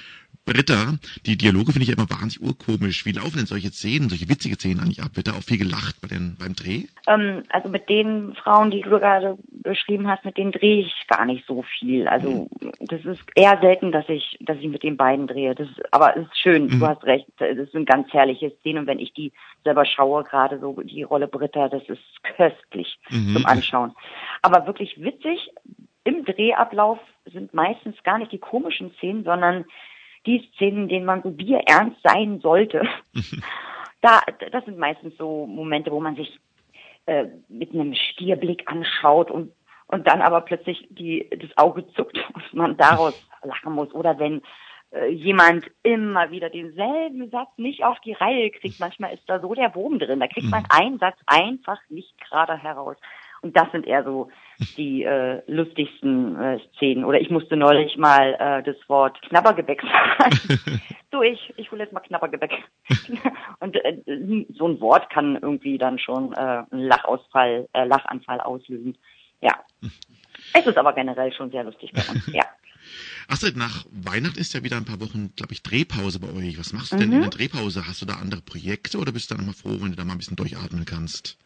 Britta. Die Dialoge finde ich immer wahnsinnig urkomisch. Wie laufen denn solche Szenen, solche witzige Szenen eigentlich ab? Wird da auch viel gelacht bei den, beim Dreh? Ähm, also mit den Frauen, die du gerade beschrieben hast, mit denen drehe ich gar nicht so viel. Also das ist eher selten, dass ich, dass ich mit den beiden drehe. Das ist, aber es ist schön, du hast recht. Das sind ganz herrliche Szenen und wenn ich die selber schaue, gerade so die Rolle Britta, das ist köstlich zum Anschauen. Aber wirklich witzig im Drehablauf sind meistens gar nicht die komischen Szenen, sondern die Szenen, in denen man so bierernst sein sollte. da, das sind meistens so Momente, wo man sich äh, mit einem Stierblick anschaut und und dann aber plötzlich die das Auge zuckt und man daraus lachen muss oder wenn äh, jemand immer wieder denselben Satz nicht auf die Reihe kriegt. Manchmal ist da so der Wurm drin. Da kriegt man einen Satz einfach nicht gerade heraus. Und das sind eher so die äh, lustigsten äh, Szenen. Oder ich musste neulich mal äh, das Wort Knabbergebäck sagen. so, ich, ich hole jetzt mal Knabbergebäck. Und äh, so ein Wort kann irgendwie dann schon äh, einen Lachausfall, äh, Lachanfall auslösen. Ja. Es ist aber generell schon sehr lustig bei uns, ja. Astrid, nach Weihnachten ist ja wieder ein paar Wochen, glaube ich, Drehpause bei euch. Was machst du denn in der Drehpause? Hast du da andere Projekte oder bist du dann immer froh, wenn du da mal ein bisschen durchatmen kannst?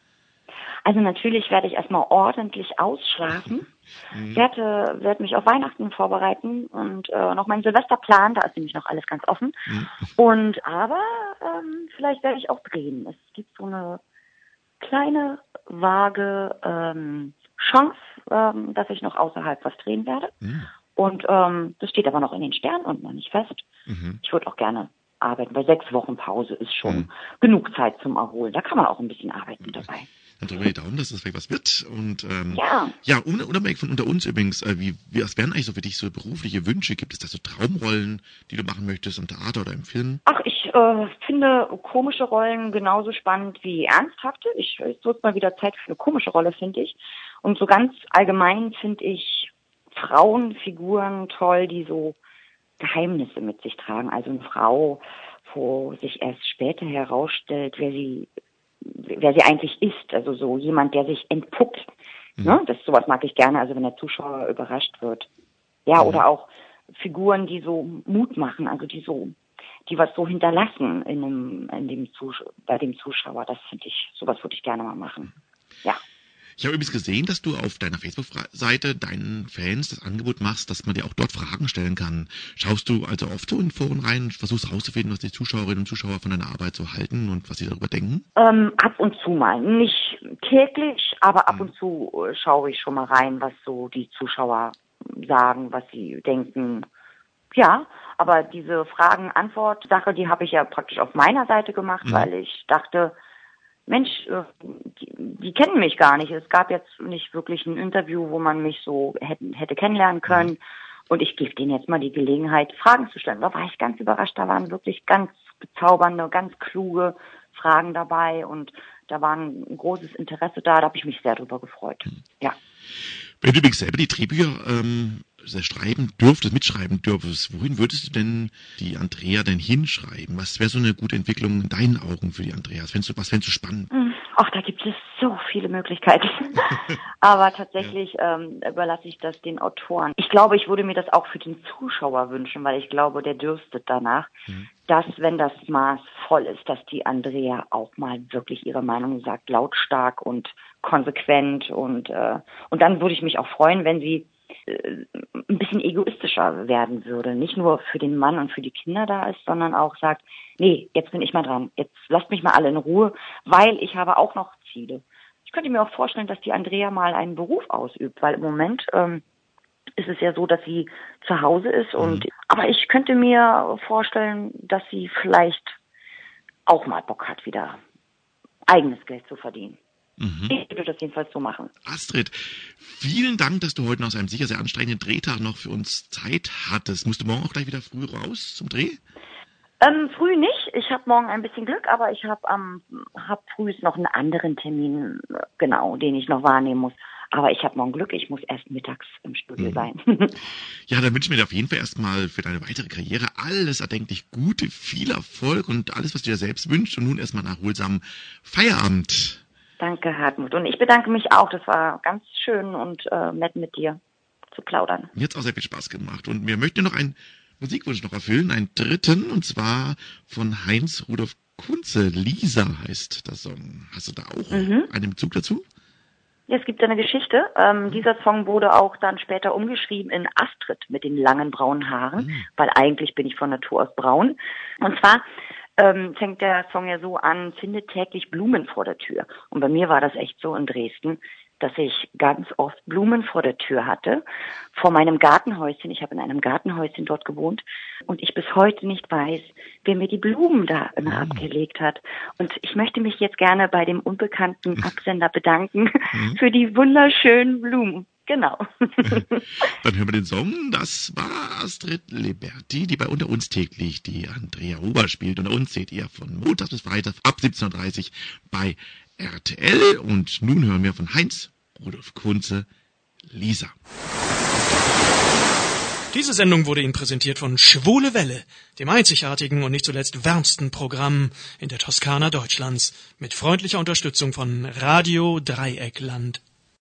Also natürlich werde ich erstmal ordentlich ausschlafen. Mhm. Werde, werde mich auf Weihnachten vorbereiten und äh, noch meinen Silvesterplan, da ist nämlich noch alles ganz offen. Mhm. Und aber ähm, vielleicht werde ich auch drehen. Es gibt so eine kleine, vage ähm, Chance, ähm, dass ich noch außerhalb was drehen werde. Mhm. Und ähm, das steht aber noch in den Sternen und noch nicht fest. Mhm. Ich würde auch gerne arbeiten, weil sechs Wochen Pause ist schon mhm. genug Zeit zum Erholen. Da kann man auch ein bisschen arbeiten dabei. Dann drücken wir die Daumen, dass das vielleicht was wird. Und ähm, ja, ja unabhängig von unter uns übrigens, äh, wie, wie was wären eigentlich so für dich so berufliche Wünsche? Gibt es da so Traumrollen, die du machen möchtest im Theater oder im Film? Ach, ich äh, finde komische Rollen genauso spannend wie ernsthafte. Ich es wird mal wieder Zeit für eine komische Rolle, finde ich. Und so ganz allgemein finde ich Frauenfiguren toll, die so Geheimnisse mit sich tragen. Also eine Frau, wo sich erst später herausstellt, wer sie, wer sie eigentlich ist. Also so jemand, der sich entpuppt. Mhm. Ne? Das sowas mag ich gerne, also wenn der Zuschauer überrascht wird. Ja, mhm. oder auch Figuren, die so Mut machen, also die so, die was so hinterlassen in dem, in dem Zuschauer, bei dem Zuschauer. Das finde ich, sowas würde ich gerne mal machen. Ja. Ich habe übrigens gesehen, dass du auf deiner Facebook-Seite deinen Fans das Angebot machst, dass man dir auch dort Fragen stellen kann. Schaust du also oft so in Foren rein und versuchst herauszufinden, was die Zuschauerinnen und Zuschauer von deiner Arbeit so halten und was sie darüber denken? Ähm, ab und zu mal. Nicht täglich, aber ab hm. und zu äh, schaue ich schon mal rein, was so die Zuschauer sagen, was sie denken. Ja, aber diese Fragen-Antwort-Sache, die habe ich ja praktisch auf meiner Seite gemacht, mhm. weil ich dachte, Mensch, äh, die, kennen mich gar nicht. Es gab jetzt nicht wirklich ein Interview, wo man mich so hätte, kennenlernen können. Und ich gebe denen jetzt mal die Gelegenheit, Fragen zu stellen. Da war ich ganz überrascht. Da waren wirklich ganz bezaubernde, ganz kluge Fragen dabei und da war ein großes Interesse da. Da habe ich mich sehr drüber gefreut. Mhm. Ja. Wenn du übrigens selber die Drehbücher ähm, schreiben dürftest, mitschreiben dürftest, wohin würdest du denn die Andrea denn hinschreiben? Was wäre so eine gute Entwicklung in deinen Augen für die Andrea? Was fändest du, was fändest du spannend? Hm, ach, da gibt es so viele Möglichkeiten. Aber tatsächlich ja. ähm, überlasse ich das den Autoren. Ich glaube, ich würde mir das auch für den Zuschauer wünschen, weil ich glaube, der dürstet danach, mhm. dass, wenn das Maß voll ist, dass die Andrea auch mal wirklich ihre Meinung sagt, lautstark und konsequent und äh, und dann würde ich mich auch freuen, wenn sie ein bisschen egoistischer werden würde. Nicht nur für den Mann und für die Kinder da ist, sondern auch sagt, nee, jetzt bin ich mal dran. Jetzt lasst mich mal alle in Ruhe, weil ich habe auch noch Ziele. Ich könnte mir auch vorstellen, dass die Andrea mal einen Beruf ausübt, weil im Moment ähm, ist es ja so, dass sie zu Hause ist und mhm. aber ich könnte mir vorstellen, dass sie vielleicht auch mal Bock hat, wieder eigenes Geld zu verdienen. Mhm. Ich würde das jedenfalls so machen. Astrid, vielen Dank, dass du heute nach einem sicher sehr anstrengenden Drehtag noch für uns Zeit hattest. Musst du morgen auch gleich wieder früh raus zum Dreh? Ähm, früh nicht. Ich habe morgen ein bisschen Glück, aber ich habe am ähm, hab früh noch einen anderen Termin, genau, den ich noch wahrnehmen muss. Aber ich habe morgen Glück, ich muss erst mittags im Studio mhm. sein. ja, dann wünschen wir dir auf jeden Fall erstmal für deine weitere Karriere alles erdenklich Gute, viel Erfolg und alles, was du dir selbst wünschst. Und nun erstmal nach erholsamen Feierabend. Danke, Hartmut. Und ich bedanke mich auch. Das war ganz schön und äh, nett mit dir zu plaudern. Mir hat auch sehr viel Spaß gemacht. Und wir möchten noch einen Musikwunsch noch erfüllen, einen dritten, und zwar von Heinz Rudolf Kunze. Lisa heißt der Song. Hast du da auch mhm. einen Bezug dazu? Ja, es gibt eine Geschichte. Ähm, dieser Song wurde auch dann später umgeschrieben in Astrid mit den langen braunen Haaren, mhm. weil eigentlich bin ich von Natur aus braun. Und zwar ähm, fängt der Song ja so an, findet täglich Blumen vor der Tür. Und bei mir war das echt so in Dresden, dass ich ganz oft Blumen vor der Tür hatte, vor meinem Gartenhäuschen. Ich habe in einem Gartenhäuschen dort gewohnt und ich bis heute nicht weiß, wer mir die Blumen da immer oh. abgelegt hat. Und ich möchte mich jetzt gerne bei dem unbekannten Absender bedanken mhm. für die wunderschönen Blumen. Genau. Dann hören wir den Song. Das war Astrid Liberti, die bei Unter uns täglich die Andrea Huber spielt. Unter uns seht ihr von Montag bis Freitag ab 17.30 Uhr bei RTL. Und nun hören wir von Heinz Rudolf Kunze Lisa. Diese Sendung wurde Ihnen präsentiert von Schwule Welle, dem einzigartigen und nicht zuletzt wärmsten Programm in der Toskana Deutschlands, mit freundlicher Unterstützung von Radio Dreieckland.